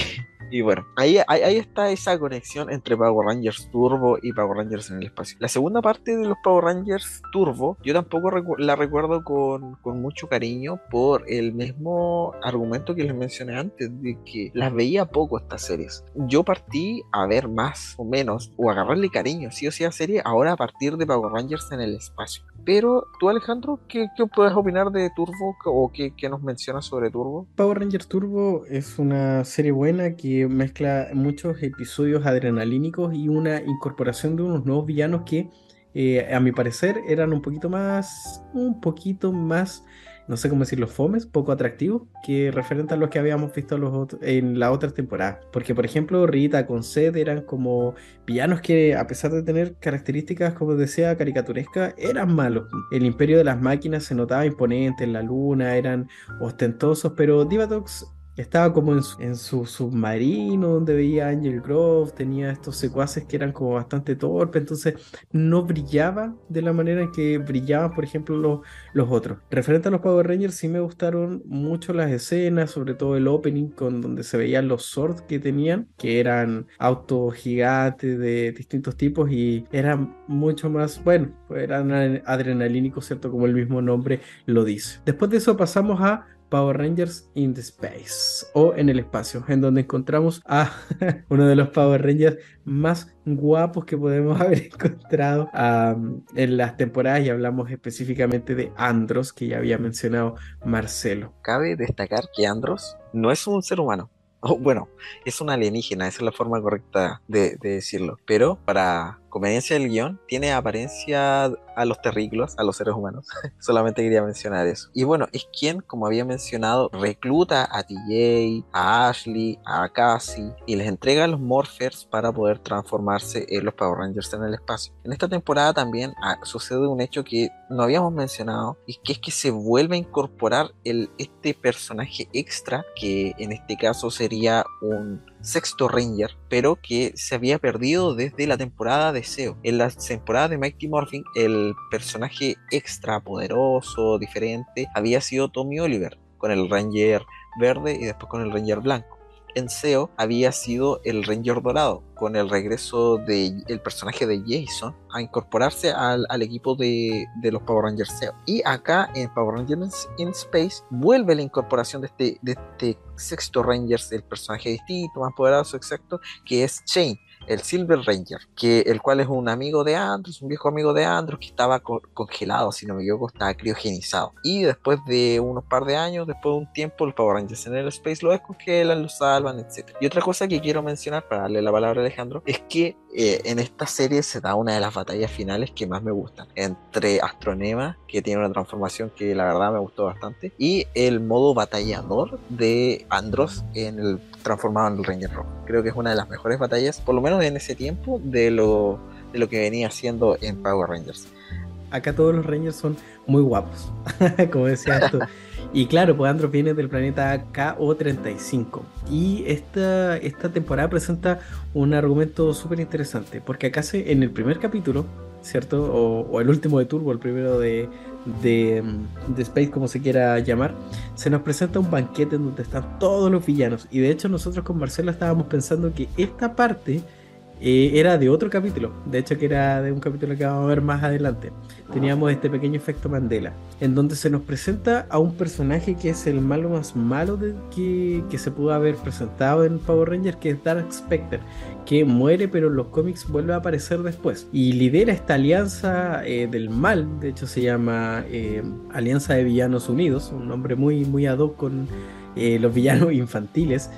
y bueno, ahí, ahí, está esa conexión entre Power Rangers Turbo y Power Rangers en el espacio. La segunda parte de los Power Rangers Turbo, yo tampoco la recuerdo con, con mucho cariño por el mismo argumento que les mencioné antes, de que las veía poco estas series. Yo partí a ver más o menos, o agarrarle cariño, sí o sí a serie, ahora a partir de Power Rangers en el espacio. Pero tú, Alejandro, ¿qué, qué puedes opinar de Turbo o qué, qué nos mencionas sobre Turbo? Power Rangers Turbo es una serie buena que mezcla muchos episodios adrenalínicos y una incorporación de unos nuevos villanos que, eh, a mi parecer, eran un poquito más, un poquito más no sé cómo decirlo, fomes, poco atractivos, que referente a los que habíamos visto los en la otra temporada. Porque, por ejemplo, Rita con Seth eran como villanos que, a pesar de tener características, como decía, caricaturescas, eran malos. El imperio de las máquinas se notaba imponente en la luna, eran ostentosos, pero Divatox estaba como en su, submarino donde veía Angel Grove, tenía estos secuaces que eran como bastante torpes, entonces no brillaba de la manera en que brillaban, por ejemplo, los, los otros. Referente a los Power Rangers, sí me gustaron mucho las escenas, sobre todo el opening con donde se veían los swords que tenían, que eran autos gigantes de distintos tipos y eran mucho más, bueno, eran adrenalínicos, ¿cierto? Como el mismo nombre lo dice. Después de eso pasamos a Power Rangers in the Space o en el espacio, en donde encontramos a uno de los Power Rangers más guapos que podemos haber encontrado en las temporadas y hablamos específicamente de Andros, que ya había mencionado Marcelo. Cabe destacar que Andros no es un ser humano. bueno, es un alienígena, esa es la forma correcta de decirlo. Pero para conveniencia del guion, tiene apariencia a los terrícolas, a los seres humanos. Solamente quería mencionar eso. Y bueno, es quien, como había mencionado, recluta a TJ, a Ashley, a Cassie y les entrega los Morphers para poder transformarse en los Power Rangers en el espacio. En esta temporada también ah, sucede un hecho que no habíamos mencionado y que es que se vuelve a incorporar este personaje extra que en este caso sería un sexto Ranger, pero que se había perdido desde la temporada de SEO. En la temporada de Mighty Morphin, el personaje extra poderoso, diferente, había sido Tommy Oliver, con el Ranger verde y después con el Ranger blanco. En SEO había sido el Ranger Dorado, con el regreso del el personaje de Jason a incorporarse al, equipo de, los Power Rangers SEO. Y acá en Power Rangers in Space vuelve la incorporación de este, de este sexto Ranger, el personaje distinto, más poderoso, exacto, que es Shane el Silver Ranger, que, el cual es un amigo de Andros, un viejo amigo de Andros que estaba congelado, si no me equivoco, estaba criogenizado. Y después de unos par de años, después de un tiempo, el Power Rangers en el Space lo descongelan, lo salvan, etc. Y otra cosa que quiero mencionar para darle la palabra a Alejandro es que eh, en esta serie se da una de las batallas finales que más me gustan entre Astronema, que tiene una transformación que la verdad me gustó bastante, y el modo batallador de Andros en el transformado en el Ranger Rojo. Creo que es una de las mejores batallas, por lo menos en ese tiempo, de lo, de lo que venía haciendo en Power Rangers. Acá todos los Rangers son muy guapos, como decías tú. Y claro, pues Andros viene del planeta KO35. Y esta, esta temporada presenta un argumento súper interesante, porque acá se, en el primer capítulo, ¿cierto? O, el último de Turbo, el primero de, de, de, Space, como se quiera llamar, se nos presenta un banquete en donde están todos los villanos. Y de hecho nosotros con Marcelo estábamos pensando que esta parte eh, era de otro capítulo, de hecho que era de un capítulo que vamos a ver más adelante. Teníamos este pequeño efecto Mandela, en donde se nos presenta a un personaje que es el malo más malo de, que, que, se pudo haber presentado en Power Rangers, que es Dark Spectre, que muere pero en los cómics vuelve a aparecer después. Y lidera esta alianza eh, del mal, de hecho se llama eh, Alianza de Villanos Unidos, un nombre muy, muy ad hoc con los villanos infantiles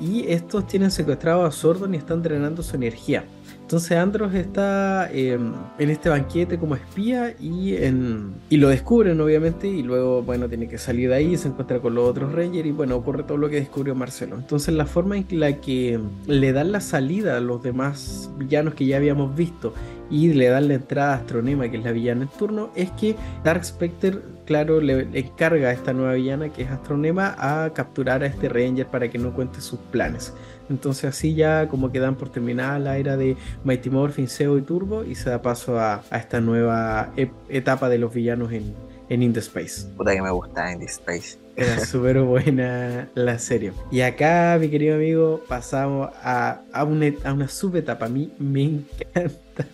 y estos tienen secuestrado a Sordon y están drenando su energía. Entonces Andros está em, en este banquete como espía y, en, y lo descubren obviamente y luego bueno tiene que salir de ahí, se encuentra con los otros Rangers y bueno ocurre todo lo que descubrió Marcelo. Entonces la forma en la que le dan la salida a los demás villanos que ya habíamos visto y le dan la entrada a Astronema que es la villana en turno es que Dark Spectre claro le encarga a esta nueva villana que es Astronema a capturar a este Ranger para que no cuente sus planes. Entonces así ya como que dan por terminada la era de Mighty Morphin, Seo y Turbo y se da paso a, esta nueva etapa de los villanos en, en In The Space. Puta que me gusta In The Space. Era súper buena la serie. Y acá, mi querido amigo, pasamos a, a, una, a una subetapa. A mí me encanta,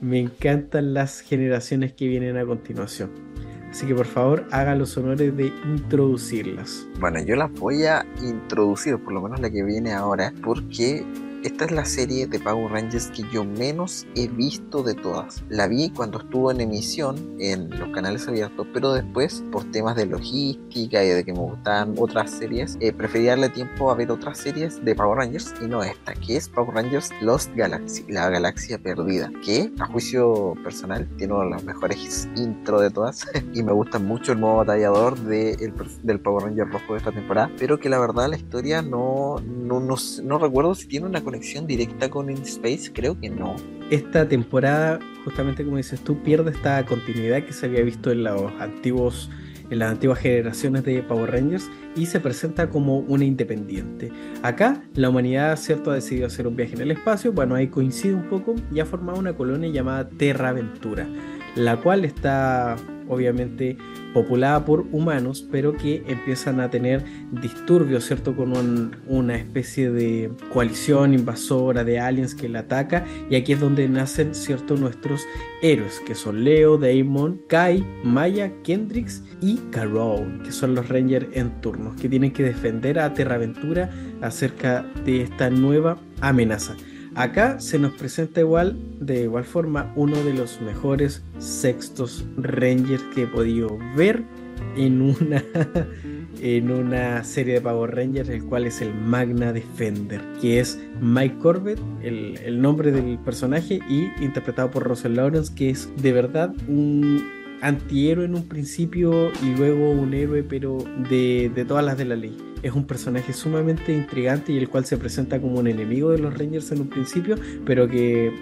me encantan las generaciones que vienen a continuación. Así que por favor haga los honores de introducirlas. Bueno, yo las voy a introducir, por lo menos la que viene ahora, porque esta es la serie de Power Rangers que yo menos he visto de todas. La vi cuando estuvo en emisión en los canales abiertos, pero después, por temas de logística y de que me gustaban otras series, eh, preferí darle tiempo a ver otras series de Power Rangers y no esta, que es Power Rangers Lost Galaxy, la galaxia perdida, que a juicio personal tiene uno de los mejores intro de todas y me gusta mucho el modo batallador de del Power Ranger rojo de esta temporada, pero que la verdad la historia no, no, no, no recuerdo si tiene una conexión directa con In Space, creo que no. Esta temporada, justamente como dices tú, pierde esta continuidad que se había visto en los antiguos en las antiguas generaciones de Power Rangers y se presenta como una independiente. Acá la humanidad cierto ha decidido hacer un viaje en el espacio, bueno ahí coincide un poco y ha formado una colonia llamada Terra Aventura, la cual está obviamente populada por humanos, pero que empiezan a tener disturbios, ¿cierto? Con una especie de coalición invasora de aliens que la ataca. Y aquí es donde nacen, ¿cierto? Nuestros héroes, que son Leo, Damon, Kai, Maya, Kendrix y Carol, que son los Rangers en turnos, que tienen que defender a Terraventura acerca de esta nueva amenaza. Acá se nos presenta igual, de igual forma, uno de los mejores sextos Rangers que he podido ver en una, en una serie de Power Rangers, el cual es el Magna Defender, que es Mike Corbett, el, el nombre del personaje, y interpretado por Russell Lawrence, que es de verdad un antihéroe en un principio y luego un héroe, pero de, todas las de la ley es un personaje sumamente intrigante y el cual se presenta como un enemigo de los Rangers en un principio, pero que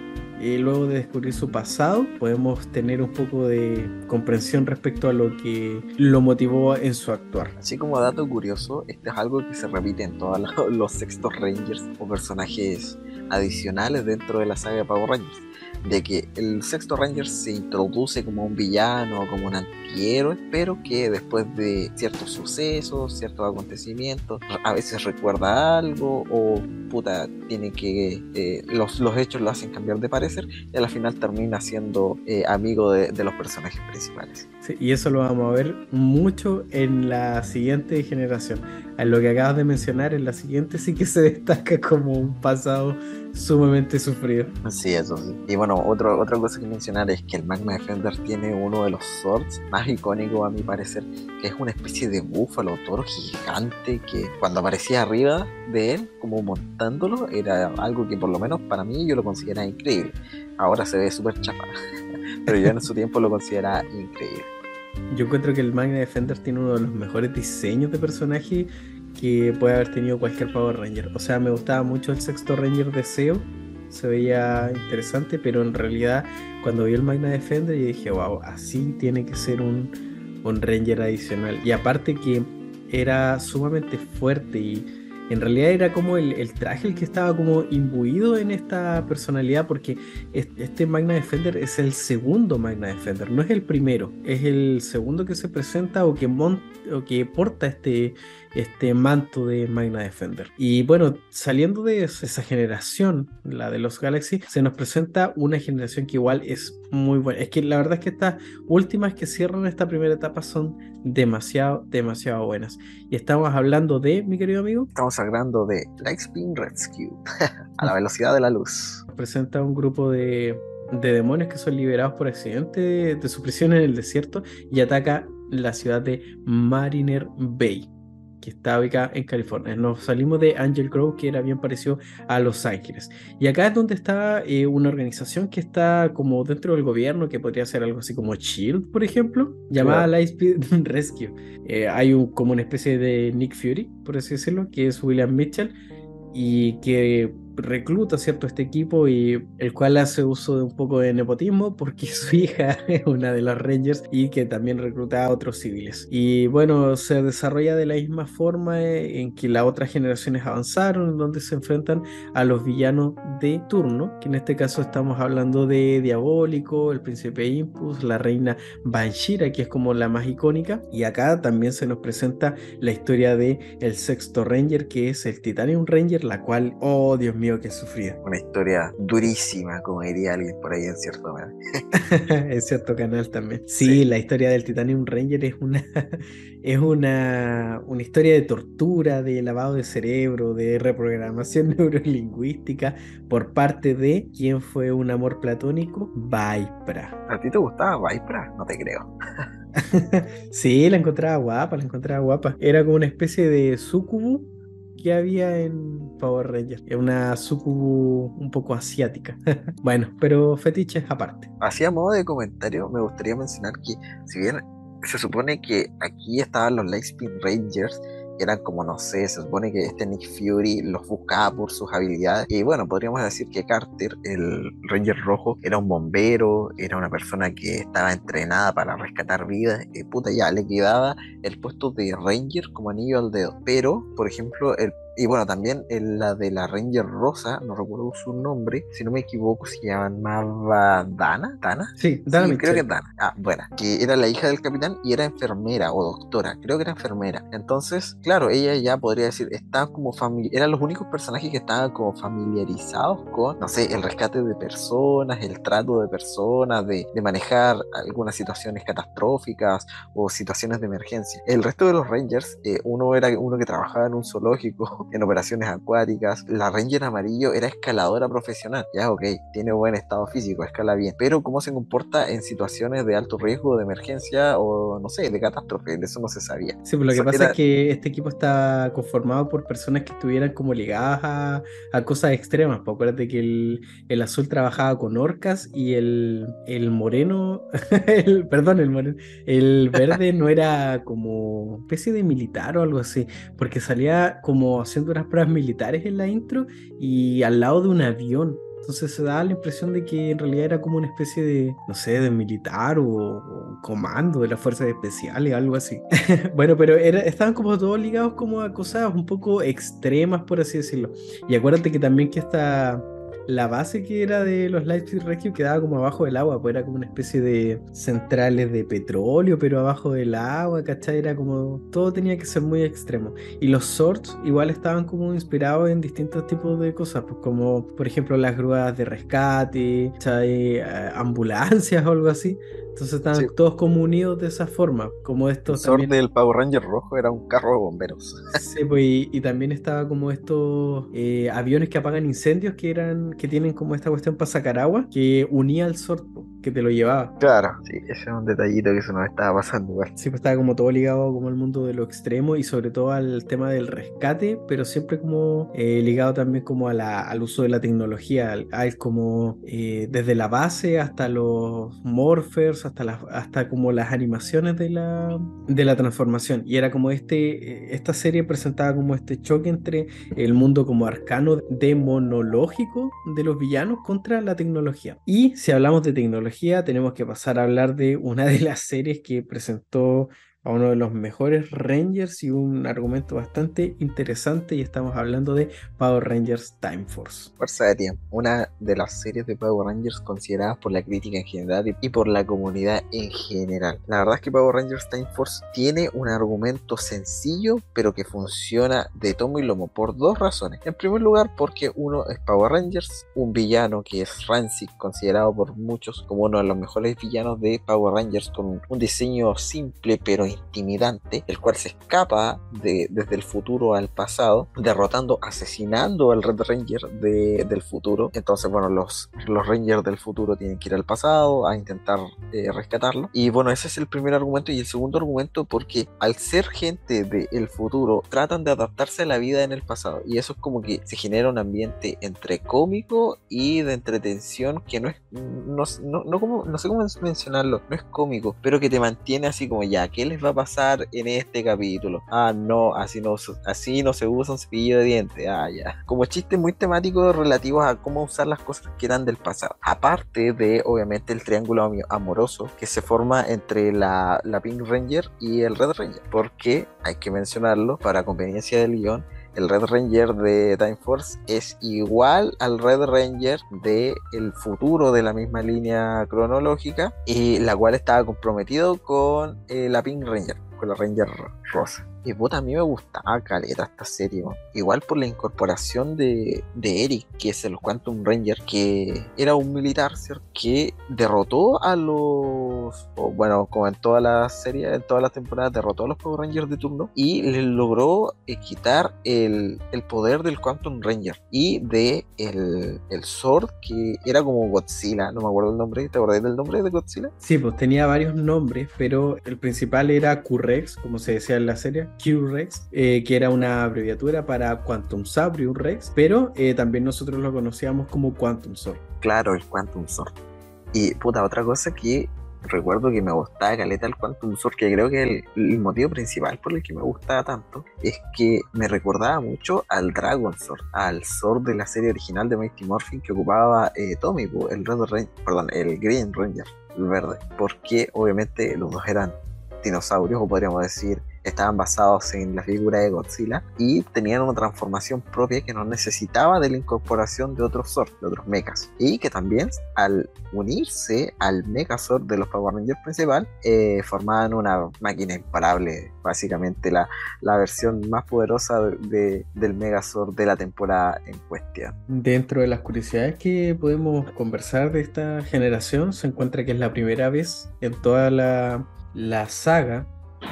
eh, luego de descubrir su pasado podemos tener un poco de comprensión respecto a lo que lo motivó en su actuar. Así como dato curioso, esto es algo que se repite en todos los sextos Rangers o personajes adicionales dentro de la saga de Power Rangers de que el sexto Ranger se introduce como un villano, como un antihéroe, pero que después de ciertos sucesos, ciertos acontecimientos, a veces recuerda algo o puta, tiene que, eh, los, los hechos lo hacen cambiar de parecer y al final termina siendo eh, amigo de, de, los personajes principales. Sí, y eso lo vamos a ver mucho en la siguiente generación. En lo que acabas de mencionar, en la siguiente sí que se destaca como un pasado sumamente sufrido. Sí, eso sí. Y bueno, otro, otra cosa que mencionar es que el Magma Defender tiene uno de los swords más icónicos a mi parecer, que es una especie de búfalo toro gigante que cuando aparecía arriba de él, como montándolo, era algo que por lo menos para mí yo lo consideraba increíble. Ahora se ve súper chapa, pero yo en su tiempo lo consideraba increíble. Yo encuentro que el Magna Defender tiene uno de los mejores diseños de personaje que puede haber tenido cualquier Power Ranger. O sea, me gustaba mucho el sexto Ranger de SEO, se veía interesante, pero en realidad cuando vi el Magna Defender yo dije, wow, así tiene que ser un, un Ranger adicional. Y aparte que era sumamente fuerte y en realidad era como el, traje el que estaba como imbuido en esta personalidad porque este Magna Defender es el segundo Magna Defender, no es el primero, es el segundo que se presenta o que, o que porta este, este manto de Magna Defender. Y bueno, saliendo de esa generación, la de los Galaxy, se nos presenta una generación que igual es muy buena. Es que la verdad es que estas últimas que cierran esta primera etapa son demasiado, demasiado buenas. Y estamos hablando de, mi querido amigo. Estamos hablando de Lightspeed Rescue, a la velocidad de la luz. Presenta un grupo de, de demonios que son liberados por accidente de, de su prisión en el desierto y ataca la ciudad de Mariner Bay que está ubicada en California. Nos salimos de Angel Grove, que era bien parecido a Los Ángeles. Y acá es donde está eh, una organización que está como dentro del gobierno, que podría ser algo así como Shield, por ejemplo, llamada Lightspeed Rescue. Eh, hay un, como una especie de Nick Fury, por así decirlo, que es William Mitchell, y que recluta cierto este equipo y el cual hace uso de un poco de nepotismo porque su hija es una de las Rangers y que también recluta a otros civiles. Y bueno, se desarrolla de la misma forma en que las otras generaciones avanzaron, donde se enfrentan a los villanos de turno, que en este caso estamos hablando de Diabólico, el príncipe Impus, la reina Banshira, que es como la más icónica, y acá también se nos presenta la historia de el sexto Ranger, que es el Titanium Ranger, la cual, oh Dios mío, mío, qué sufrida. Una historia durísima, como diría alguien por ahí en cierto canal. en cierto canal también. Sí, la historia del Titanium Ranger es una es una, una historia de tortura, de lavado de cerebro, de reprogramación neurolingüística por parte de quien fue un amor platónico, Vipra. ¿A ti te gustaba Vipra? No te creo. sí, la encontraba guapa, la encontraba guapa. Era como una especie de sucubu que había en Power Rangers. Es una sucubu un poco asiática. bueno, pero fetiches aparte. Hacía modo de comentario, me gustaría mencionar que si bien se supone que aquí estaban los Lightspeed Rangers eran como, no sé, se supone que este Nick Fury los buscaba por sus habilidades. Y bueno, podríamos decir que Carter, el Ranger Rojo, era un bombero, era una persona que estaba entrenada para rescatar vidas. Y puta, ya le quedaba el puesto de Ranger como anillo al dedo. Pero, por ejemplo, el y bueno, también la de la Ranger Rosa, no recuerdo su nombre, si no me equivoco, se llamaba Dana. ¿Dana? Sí, Dana. creo que es Dana. Ah, bueno, que era la hija del capitán y era enfermera o doctora, creo que era enfermera. Entonces, claro, ella ya podría decir, estaban como familia, eran los únicos personajes que estaban como familiarizados con, no sé, el rescate de personas, el trato de personas, de, de manejar algunas situaciones catastróficas o situaciones de emergencia. El resto de los Rangers, eh, uno era uno que trabajaba en un zoológico, en operaciones acuáticas. La Ranger amarillo era escaladora profesional. Ya, ok, tiene buen estado físico, escala bien. Pero cómo se comporta en situaciones de alto riesgo, de emergencia o no sé, de catástrofe, de eso no se sabía. Sí, pues lo que pasa es que este equipo está conformado por personas que estuvieran como ligadas a, cosas extremas. Pues acuérdate que el, el, azul trabajaba con orcas y el, el moreno, el, perdón, el moreno, el verde no era como especie de militar o algo así, porque salía como haciendo unas pruebas militares en la intro y al lado de un avión. Entonces se da la impresión de que en realidad era como una especie de, no sé, de militar o, comando de las fuerzas especiales, algo así. bueno, pero era, estaban como todos ligados como a cosas un poco extremas, por así decirlo. Y acuérdate que también que esta, la base que era de los Lightspeed Rescue quedaba como abajo del agua, pues era como una especie de centrales de petróleo, pero abajo del agua, ¿cachai? Era como, todo tenía que ser muy extremo. Y los Swords igual estaban como inspirados en distintos tipos de cosas, pues como por ejemplo las grúas de rescate, ¿cachai? Eh, ambulancias o algo así. Entonces estaban todos como unidos de esa forma, como estos. El también... del Power Ranger rojo era un carro de bomberos. Sí, pues y, también estaba como estos eh, aviones que apagan incendios que eran, que tienen como esta cuestión para sacar agua, que unía al sorpo, que te lo llevaba. Claro, sí, ese es un detallito que se nos estaba pasando igual. Sí, pues estaba como todo ligado como al mundo de lo extremo y sobre todo al tema del rescate, pero siempre como eh, ligado también como a la, al uso de la tecnología, al, como eh, desde la base hasta los morphers hasta, hasta como las animaciones de la, de la transformación. Y era como este, esta serie presentaba como este choque entre el mundo como arcano demonológico de los villanos contra la tecnología. Y si hablamos de tecnología, tenemos que pasar a hablar de una de las series que presentó a uno de los mejores Rangers y un argumento bastante interesante y estamos hablando de Power Rangers Time Force. Fuerza de tiempo, una de las series de Power Rangers consideradas por la crítica en general y por la comunidad en general. La verdad es que Power Rangers Time Force tiene un argumento sencillo pero que funciona de tomo y lomo por dos razones. En primer lugar porque uno es Power Rangers, un villano que es Rancid, considerado por muchos como uno de los mejores villanos de Power Rangers con un diseño simple pero intimidante, el cual se escapa de, desde el futuro al pasado, derrotando, asesinando al Red Ranger del futuro. Entonces, bueno, los, los Rangers del futuro tienen que ir al pasado a intentar eh, rescatarlo. Y bueno, ese es el primer argumento. Y el segundo argumento, porque al ser gente del futuro, tratan de adaptarse a la vida en el pasado. Y eso es como que se genera un ambiente entre cómico y de entretención que no es, no, no, no, como, no sé cómo mencionarlo, no es cómico, pero que te mantiene así como ya, ¿qué les va a pasar en este capítulo? Ah, no, así no, así no se usa un cepillo de dientes. Ah, ya. Como chistes muy temáticos relativos a cómo usar las cosas que eran del pasado. Aparte de, obviamente, el triángulo amoroso que se forma entre la, la Pink Ranger y el Red Ranger. Porque, hay que mencionarlo, para conveniencia del guion, el Red Ranger de Time Force es igual al Red Ranger de el futuro de la misma línea cronológica y la cual estaba comprometido con eh, la Pink Ranger, con la Ranger Rosa. Y puta, a mí me gustaba caleta esta serie, igual por la incorporación de, de Eric, que es el Quantum Ranger, que era un militar, ¿cierto? Que derrotó a los, bueno, como en toda la serie, en todas las temporadas, derrotó a los Power Rangers de turno y les logró quitar el, el, poder del Quantum Ranger y de el, el Sword, que era como Godzilla, no me acuerdo el nombre, ¿te acordás del nombre de Godzilla? Sí, pues tenía varios nombres, pero el principal era Q-Rex, como se decía en la serie, Q-Rex, eh, que era una abreviatura para Quantum Sabrium Rex, pero eh, también nosotros lo conocíamos como Quantum Sword. Claro, el Quantum Sword. Y puta, otra cosa que recuerdo que me gustaba caleta el Quantum Sword, que creo que el, el, motivo principal por el que me gustaba tanto es que me recordaba mucho al Dragon Sword, al Sword de la serie original de Mighty Morphin que ocupaba eh, Tommy, el Red Ranger, perdón, el Green Ranger, el verde, porque obviamente los dos eran dinosaurios, o podríamos decir estaban basados en la figura de Godzilla y tenían una transformación propia que no necesitaba de la incorporación de otros Zord, de otros mechas. Y que también al unirse al Megazord de los Power Rangers principal, eh, formaban una máquina imparable, básicamente la, la versión más poderosa de, del Megazord de la temporada en cuestión. Dentro de las curiosidades que podemos conversar de esta generación, se encuentra que es la primera vez en toda la, la saga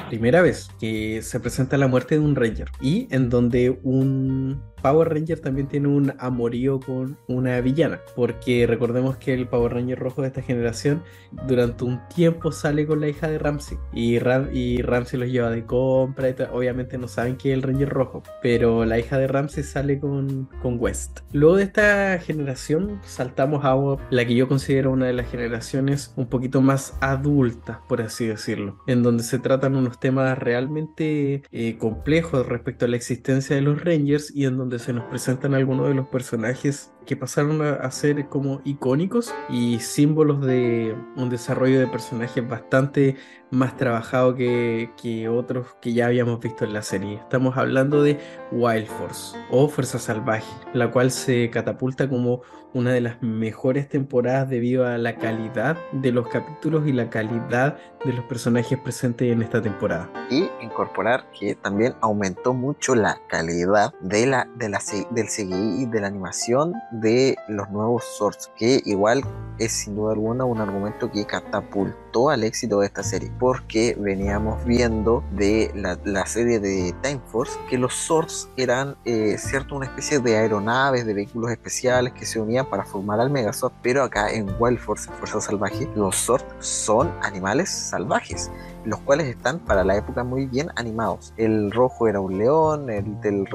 primera vez que se presenta la muerte de un Ranger y en donde un Power Ranger también tiene un amorío con una villana, porque recordemos que el Power Ranger rojo de esta generación durante un tiempo sale con la hija de Ramsey y, y Ramsey los lleva de compra, obviamente no saben que es el Ranger rojo, pero la hija de Ramsey sale con, con West. Luego de esta generación saltamos a la que yo considero una de las generaciones un poquito más adultas, por así decirlo, en donde se tratan unos temas realmente eh, complejos respecto a la existencia de los Rangers y en donde se nos presentan algunos de los personajes que pasaron a, ser como icónicos y símbolos de un desarrollo de personajes bastante más trabajado que, que, otros que ya habíamos visto en la serie. Estamos hablando de Wild Force o Fuerza Salvaje, la cual se catapulta como una de las mejores temporadas debido a la calidad de los capítulos y la calidad de los personajes presentes en esta temporada. Y incorporar que también aumentó mucho la calidad de la, de la, del CGI y de la animación de los nuevos Swords, que igual es sin duda alguna un argumento que catapultó al éxito de esta serie, porque veníamos viendo de la, serie de Time Force que los Swords eran, eh, cierto, una especie de aeronaves, de vehículos especiales que se unían para formar al Megazord, pero acá en Wild Force, Fuerza Salvaje, los Swords son animales salvajes los cuales están para la época muy bien animados. El rojo era un león, el del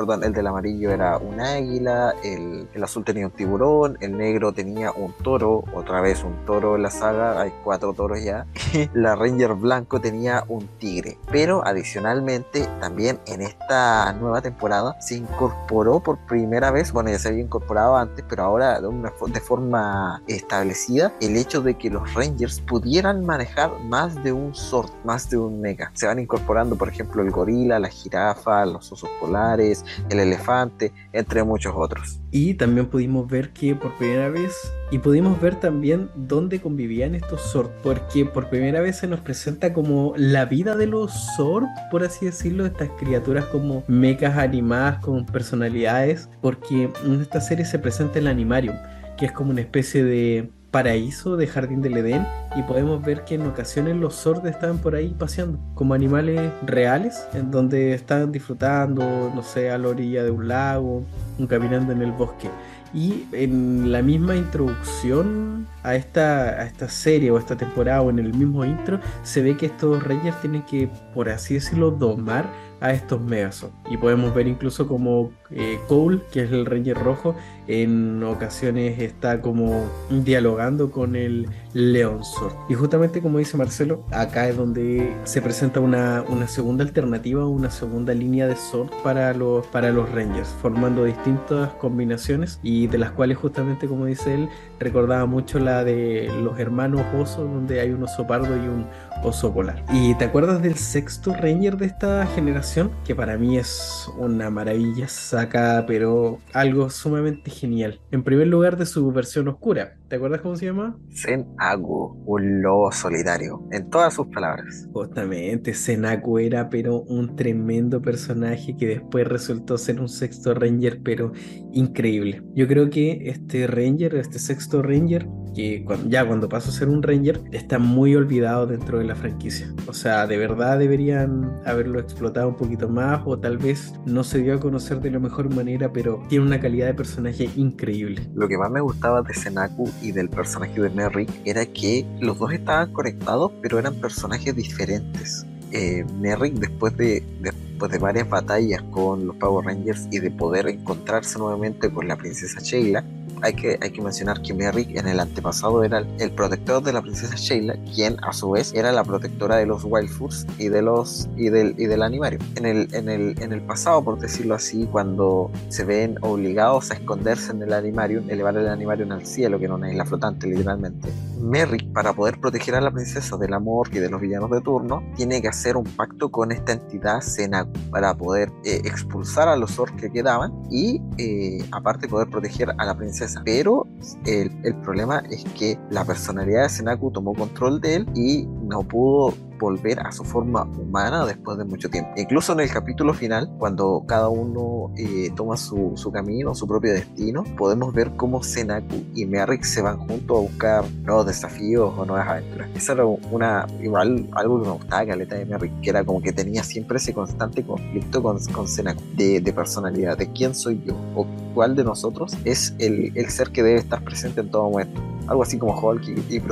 perdón, el del amarillo era un águila, el, azul tenía un tiburón, el negro tenía un toro, otra vez un toro en la saga, hay cuatro toros ya, la Ranger blanco tenía un tigre, pero adicionalmente también en esta nueva temporada se incorporó por primera vez, bueno ya se había incorporado antes, pero ahora de, una, de forma establecida, el hecho de que los Rangers pudieran manejar más de un sort, más de un mega. Se van incorporando, por ejemplo, el gorila, la jirafa, los osos polares, el elefante, entre muchos otros. Y también pudimos ver que por primera vez, y pudimos ver también dónde convivían estos Zord, porque por primera vez se nos presenta como la vida de los Zord, por así decirlo, estas criaturas como mecas animadas con personalidades, porque en esta serie se presenta el Animarium, que es como una especie de paraíso de Jardín del Edén y podemos ver que en ocasiones los sordos estaban por ahí paseando como animales reales en donde estaban disfrutando, no sé, a la orilla de un lago, caminando en el bosque. Y en la misma introducción a esta, a esta serie o esta temporada o en el mismo intro se ve que estos reyes tienen que, por así decirlo, domar a estos Megazord. Y podemos ver incluso como eh, Cole, que es el Ranger rojo, en ocasiones está como dialogando con el Leon Sword. Y justamente como dice Marcelo, acá es donde se presenta una, una segunda alternativa, una segunda línea de Sword para los, para los Rangers, formando distintas combinaciones y de las cuales justamente como dice él, recordaba mucho la de los hermanos osos, donde hay un oso pardo y un oso polar. ¿Y te acuerdas del sexto Ranger de esta generación? Que para mí es una maravilla, saca pero algo sumamente genial. En primer lugar de su versión oscura, ¿Te acuerdas cómo se llama? Senaku, un lobo solitario, en todas sus palabras. Justamente, Senaku era pero un tremendo personaje que después resultó ser un sexto Ranger, pero increíble. Yo creo que este Ranger, este sexto Ranger, que ya cuando pasó a ser un Ranger, está muy olvidado dentro de la franquicia. O sea, de verdad deberían haberlo explotado un poquito más o tal vez no se dio a conocer de la mejor manera, pero tiene una calidad de personaje increíble. Lo que más me gustaba de Senaku y del personaje de Merrick era que los dos estaban conectados, pero eran personajes diferentes. Eh, Merrick después de, después de varias batallas con los Power Rangers y de poder encontrarse nuevamente con la princesa Sheila, hay que, hay que mencionar que Merrick en el antepasado era el protector de la princesa Sheila, quien a su vez era la protectora de los Wildfurs y de los y del, y del animario. En el, en, el, en el pasado, por decirlo así, cuando se ven obligados a esconderse en el animarium, elevar el animarium al cielo, que era una isla flotante literalmente, Merrick, para poder proteger a la princesa del amor y de los villanos de turno, tiene que hacer un pacto con esta entidad Senaku para poder eh, expulsar a los Zord que quedaban y eh, aparte poder proteger a la princesa. Pero el, el, problema es que la personalidad de Senaku tomó control de él y no pudo volver a su forma humana después de mucho tiempo. Incluso en el capítulo final, cuando cada uno eh, toma su, su, camino, su propio destino, podemos ver cómo Senaku y Merrick se van juntos a buscar nuevos desafíos o nuevas aventuras. Esa era una, igual algo que me gustaba, Caleta de Merrick, que era como que tenía siempre ese constante conflicto con, con Senaku, de, de personalidad, de quién soy yo o cuál de nosotros es el, el ser que debe estar presente en todo momento. Algo así como Hulk y, y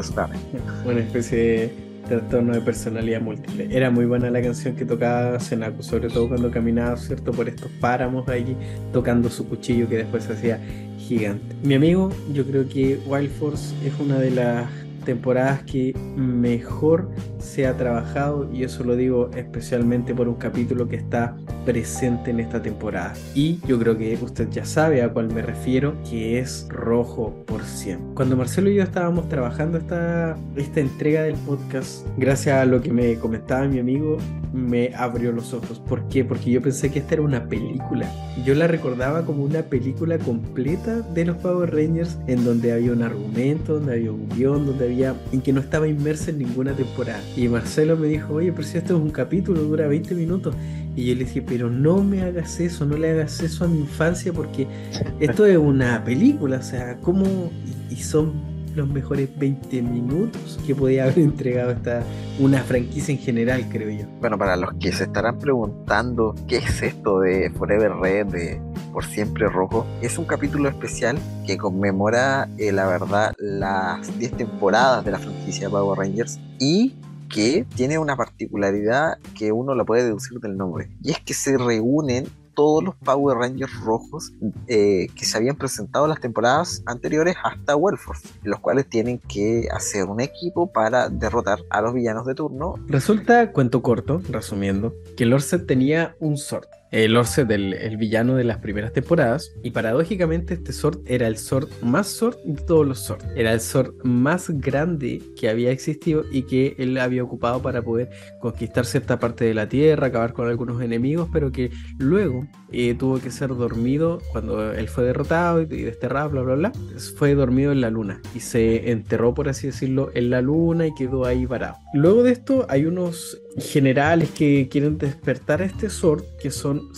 Una especie de trastorno de personalidad múltiple. Era muy buena la canción que tocaba Senaku, sobre todo cuando caminaba, ¿cierto? Por estos páramos allí, tocando su cuchillo que después se hacía gigante. Mi amigo, yo creo que Wild Force es una de las temporadas que mejor se ha trabajado y eso lo digo especialmente por un capítulo que está presente en esta temporada. Y yo creo que usted ya sabe a cuál me refiero, que es Rojo por 100. Cuando Marcelo y yo estábamos trabajando esta, esta entrega del podcast, gracias a lo que me comentaba mi amigo, me abrió los ojos. ¿Por qué? Porque yo pensé que esta era una película. Yo la recordaba como una película completa de los Power Rangers en donde había un argumento, donde había un guion, donde había en que no estaba inmersa en ninguna temporada. Y Marcelo me dijo, oye, pero si esto es un capítulo, dura 20 minutos. Y yo le dije, pero no me hagas eso, no le hagas eso a mi infancia porque esto es una película, o sea, ¿cómo? Y, son los mejores 20 minutos que podía haber entregado esta una franquicia en general, creo yo. Bueno, para los que se estarán preguntando qué es esto de Forever Red, de por siempre rojo, es un capítulo especial que conmemora, eh, la verdad, las 10 temporadas de la franquicia Power Rangers y que tiene una particularidad que uno la puede deducir del nombre, y es que se reúnen todos los Power Rangers rojos eh, que se habían presentado en las temporadas anteriores hasta Wellforce, los cuales tienen que hacer un equipo para derrotar a los villanos de turno. Resulta, cuento corto, resumiendo, que Lorset tenía un sort el Orce del el villano de las primeras temporadas. Y paradójicamente este Sword era el Sword más Sword de todos los Sword. Era el Sword más grande que había existido y que él había ocupado para poder conquistar cierta parte de la Tierra, acabar con algunos enemigos, pero que luego eh, tuvo que ser dormido cuando él fue derrotado y desterrado, bla, bla, bla. Fue dormido en la luna y se enterró, por así decirlo, en la luna y quedó ahí parado. Luego de esto hay unos generales que quieren despertar a este Sword que son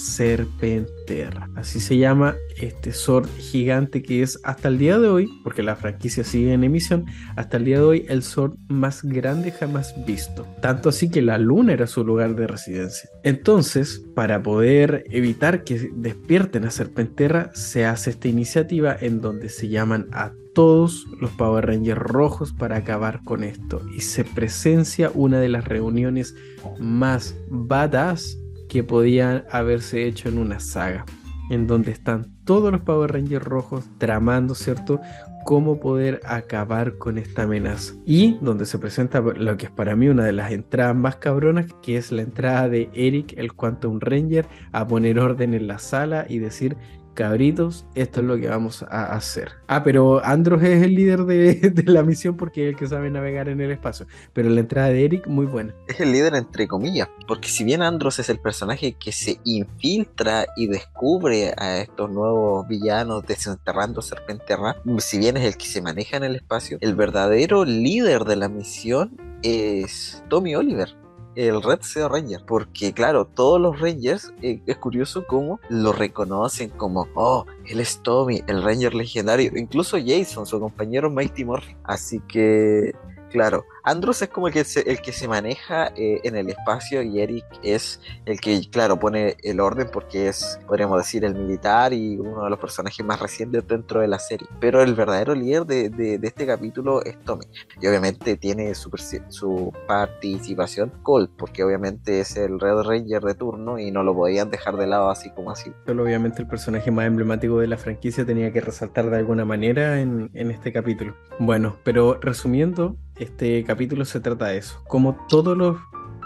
Así se llama este Sword gigante que es hasta el día de hoy, porque la franquicia sigue en emisión, hasta el día de hoy el Sword más grande jamás visto. Tanto así que la luna era su lugar de residencia. Entonces, para poder evitar que despierten a Serpenterra, se hace esta iniciativa en donde se llaman a todos los Power Rangers rojos para acabar con esto. Y se presencia una de las reuniones más badass que podían haberse hecho en una saga. En donde están todos los Power Rangers rojos tramando, ¿cierto? Cómo poder acabar con esta amenaza. Y donde se presenta lo que es para mí una de las entradas más cabronas, que es la entrada de Eric, el Quantum Ranger, a poner orden en la sala y decir cabritos, esto es lo que vamos a hacer. Ah, pero Andros es el líder de, la misión porque es el que sabe navegar en el espacio. Pero la entrada de Eric, muy buena. Es el líder entre comillas, porque si bien Andros es el personaje que se infiltra y descubre a estos nuevos villanos desenterrando Serpente si bien es el que se maneja en el espacio, el verdadero líder de la misión es Tommy Oliver el Red Sea Ranger, porque claro, todos los Rangers, eh, es curioso cómo lo reconocen como, oh, él es Tommy, el Ranger legendario, incluso Jason, su compañero Mighty Morphin. Así que, claro, Andros es como el que se, el que se maneja eh, en el espacio y Eric es el que, claro, pone el orden porque es, podríamos decir, el militar y uno de los personajes más recientes dentro de la serie. Pero el verdadero líder de, este capítulo es Tommy. Y obviamente tiene su, participación Colt, porque obviamente es el Red Ranger de turno y no lo podían dejar de lado así como así. Solo obviamente el personaje más emblemático de la franquicia tenía que resaltar de alguna manera en este capítulo. Bueno, pero resumiendo, este capítulo se trata de eso. Como todos los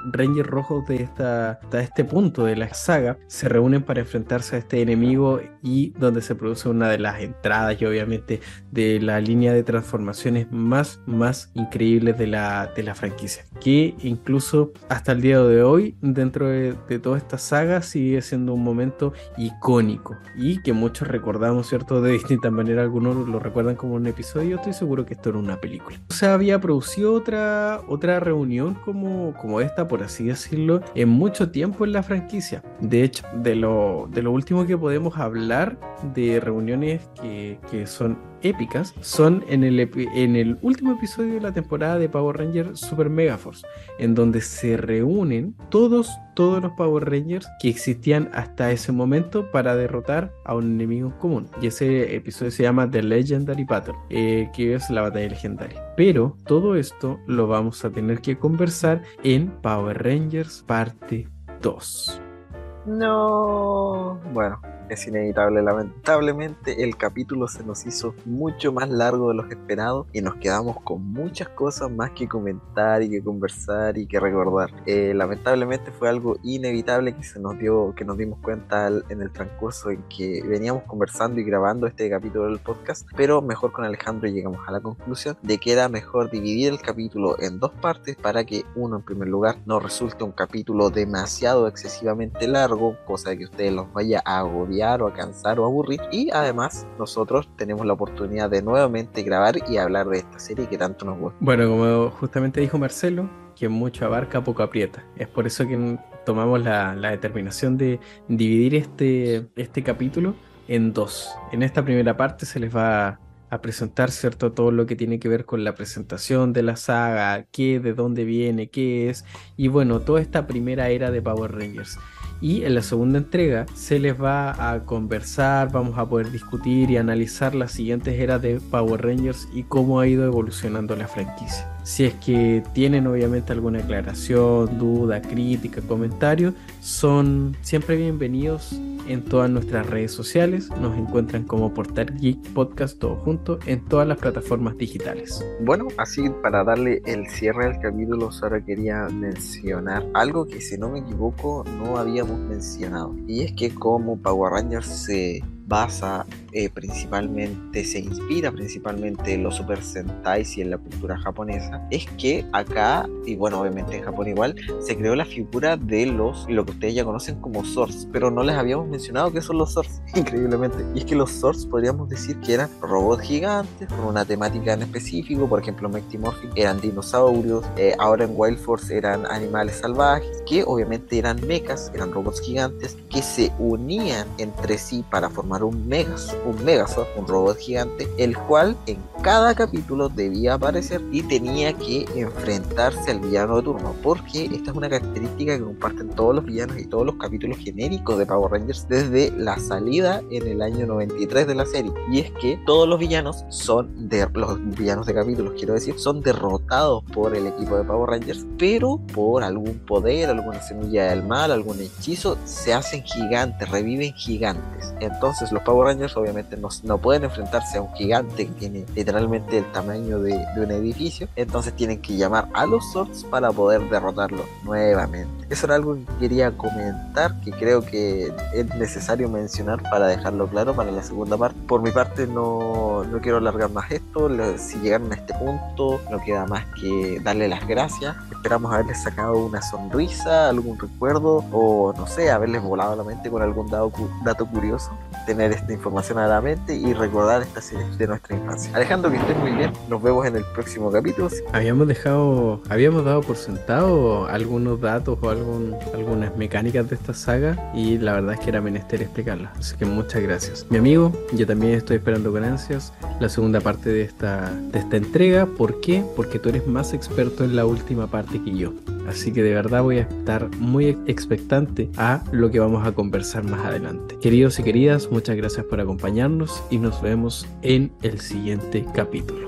Rangers rojos de esta, hasta este punto de la saga se reúnen para enfrentarse a este enemigo y donde se produce una de las entradas y obviamente de la línea de transformaciones más, más increíbles de la, de la franquicia. Que incluso hasta el día de hoy, dentro de, toda esta saga, sigue siendo un momento icónico y que muchos recordamos, ¿cierto? De distintas maneras, algunos lo recuerdan como un episodio, estoy seguro que esto era una película. Se había producido otra, otra reunión como, como esta, por así decirlo, en mucho tiempo en la franquicia. De hecho, de lo, de lo último que podemos hablar de reuniones que, que son épicas son en el, último episodio de la temporada de Power Rangers Super Mega Force, en donde se reúnen todos, todos los Power Rangers que existían hasta ese momento para derrotar a un enemigo común. Y ese episodio se llama The Legendary Battle, eh, que es la batalla legendaria. Pero todo esto lo vamos a tener que conversar en Power Rangers parte 2. No. Bueno, es inevitable. Lamentablemente el capítulo se nos hizo mucho más largo de lo esperado y nos quedamos con muchas cosas más que comentar y que conversar y que recordar. Eh, lamentablemente fue algo inevitable que se nos dio, que nos dimos cuenta en el transcurso en que veníamos conversando y grabando este capítulo del podcast, pero mejor con Alejandro llegamos a la conclusión de que era mejor dividir el capítulo en dos partes para que uno en primer lugar no resulte un capítulo demasiado excesivamente largo, cosa de que ustedes los vaya a agobiar o a cansar o aburrir. Y además nosotros tenemos la oportunidad de nuevamente grabar y hablar de esta serie que tanto nos gusta. Bueno, como justamente dijo Marcelo, quien mucho abarca poco aprieta. Es por eso que tomamos la, determinación de dividir este, este capítulo en dos. En esta primera parte se les va a presentar, ¿cierto? Todo lo que tiene que ver con la presentación de la saga, qué, de dónde viene, qué es, y bueno, toda esta primera era de Power Rangers. Y en la segunda entrega se les va a conversar, vamos a poder discutir y analizar las siguientes eras de Power Rangers y cómo ha ido evolucionando la franquicia. Si es que tienen obviamente alguna aclaración, duda, crítica, comentario, son siempre bienvenidos en todas nuestras redes sociales. Nos encuentran como Portal Geek Podcast todo junto en todas las plataformas digitales. Bueno, así para darle el cierre al capítulo, solo quería mencionar algo que si no me equivoco no habíamos mencionado. Y es que como Power Rangers se basa eh, principalmente, se inspira principalmente en los Super Sentais y en la cultura japonesa, es que acá, y bueno, obviamente en Japón igual, se creó la figura de los, lo que ustedes ya conocen como Swords, pero no les habíamos mencionado que son los Swords, increíblemente. Y es que los Swords podríamos decir que eran robots gigantes con una temática en específico, por ejemplo, Mighty Morphin eran dinosaurios, eh, ahora en Wild Force eran animales salvajes, que obviamente eran mechas, eran robots gigantes, que se unían entre sí para formar un Megazord un Megazord, un robot gigante, el cual en cada capítulo debía aparecer y tenía que enfrentarse al villano de turno, porque esta es una característica que comparten todos los villanos y todos los capítulos genéricos de Power Rangers desde la salida en el año 93 de la serie, y es que todos los villanos son de los villanos de capítulos, quiero decir, son derrotados por el equipo de Power Rangers, pero por algún poder, alguna semilla del mal, algún hechizo, se hacen gigantes, reviven gigantes. Entonces Los Power Rangers obviamente no, no pueden enfrentarse a un gigante que tiene literalmente el tamaño de, de un edificio. Entonces tienen que llamar a los Zords para poder derrotarlo nuevamente. Eso era algo que quería comentar, que creo que es necesario mencionar para dejarlo claro para la segunda parte. Por mi parte no, no quiero alargar más esto. Si llegaron a este punto, no queda más que darle las gracias. Esperamos haberles sacado una sonrisa, algún recuerdo o no sé, haberles volado la mente con algún dato curioso. Tener esta información a la mente y recordar esta serie de nuestra infancia. Alejandro, que estés muy bien. Nos vemos en el próximo capítulo. Habíamos dejado, habíamos dado por sentado algunos datos o algún, algunas mecánicas de esta saga y la verdad es que era menester explicarlas. Así que muchas gracias. Mi amigo, yo también estoy esperando con ansias la segunda parte de esta, de esta entrega. ¿Por qué? Porque tú eres más experto en la última parte que yo. Así que de verdad voy a estar muy expectante a lo que vamos a conversar más adelante. Queridos y queridas, muchas gracias por acompañarnos y nos vemos en el siguiente capítulo.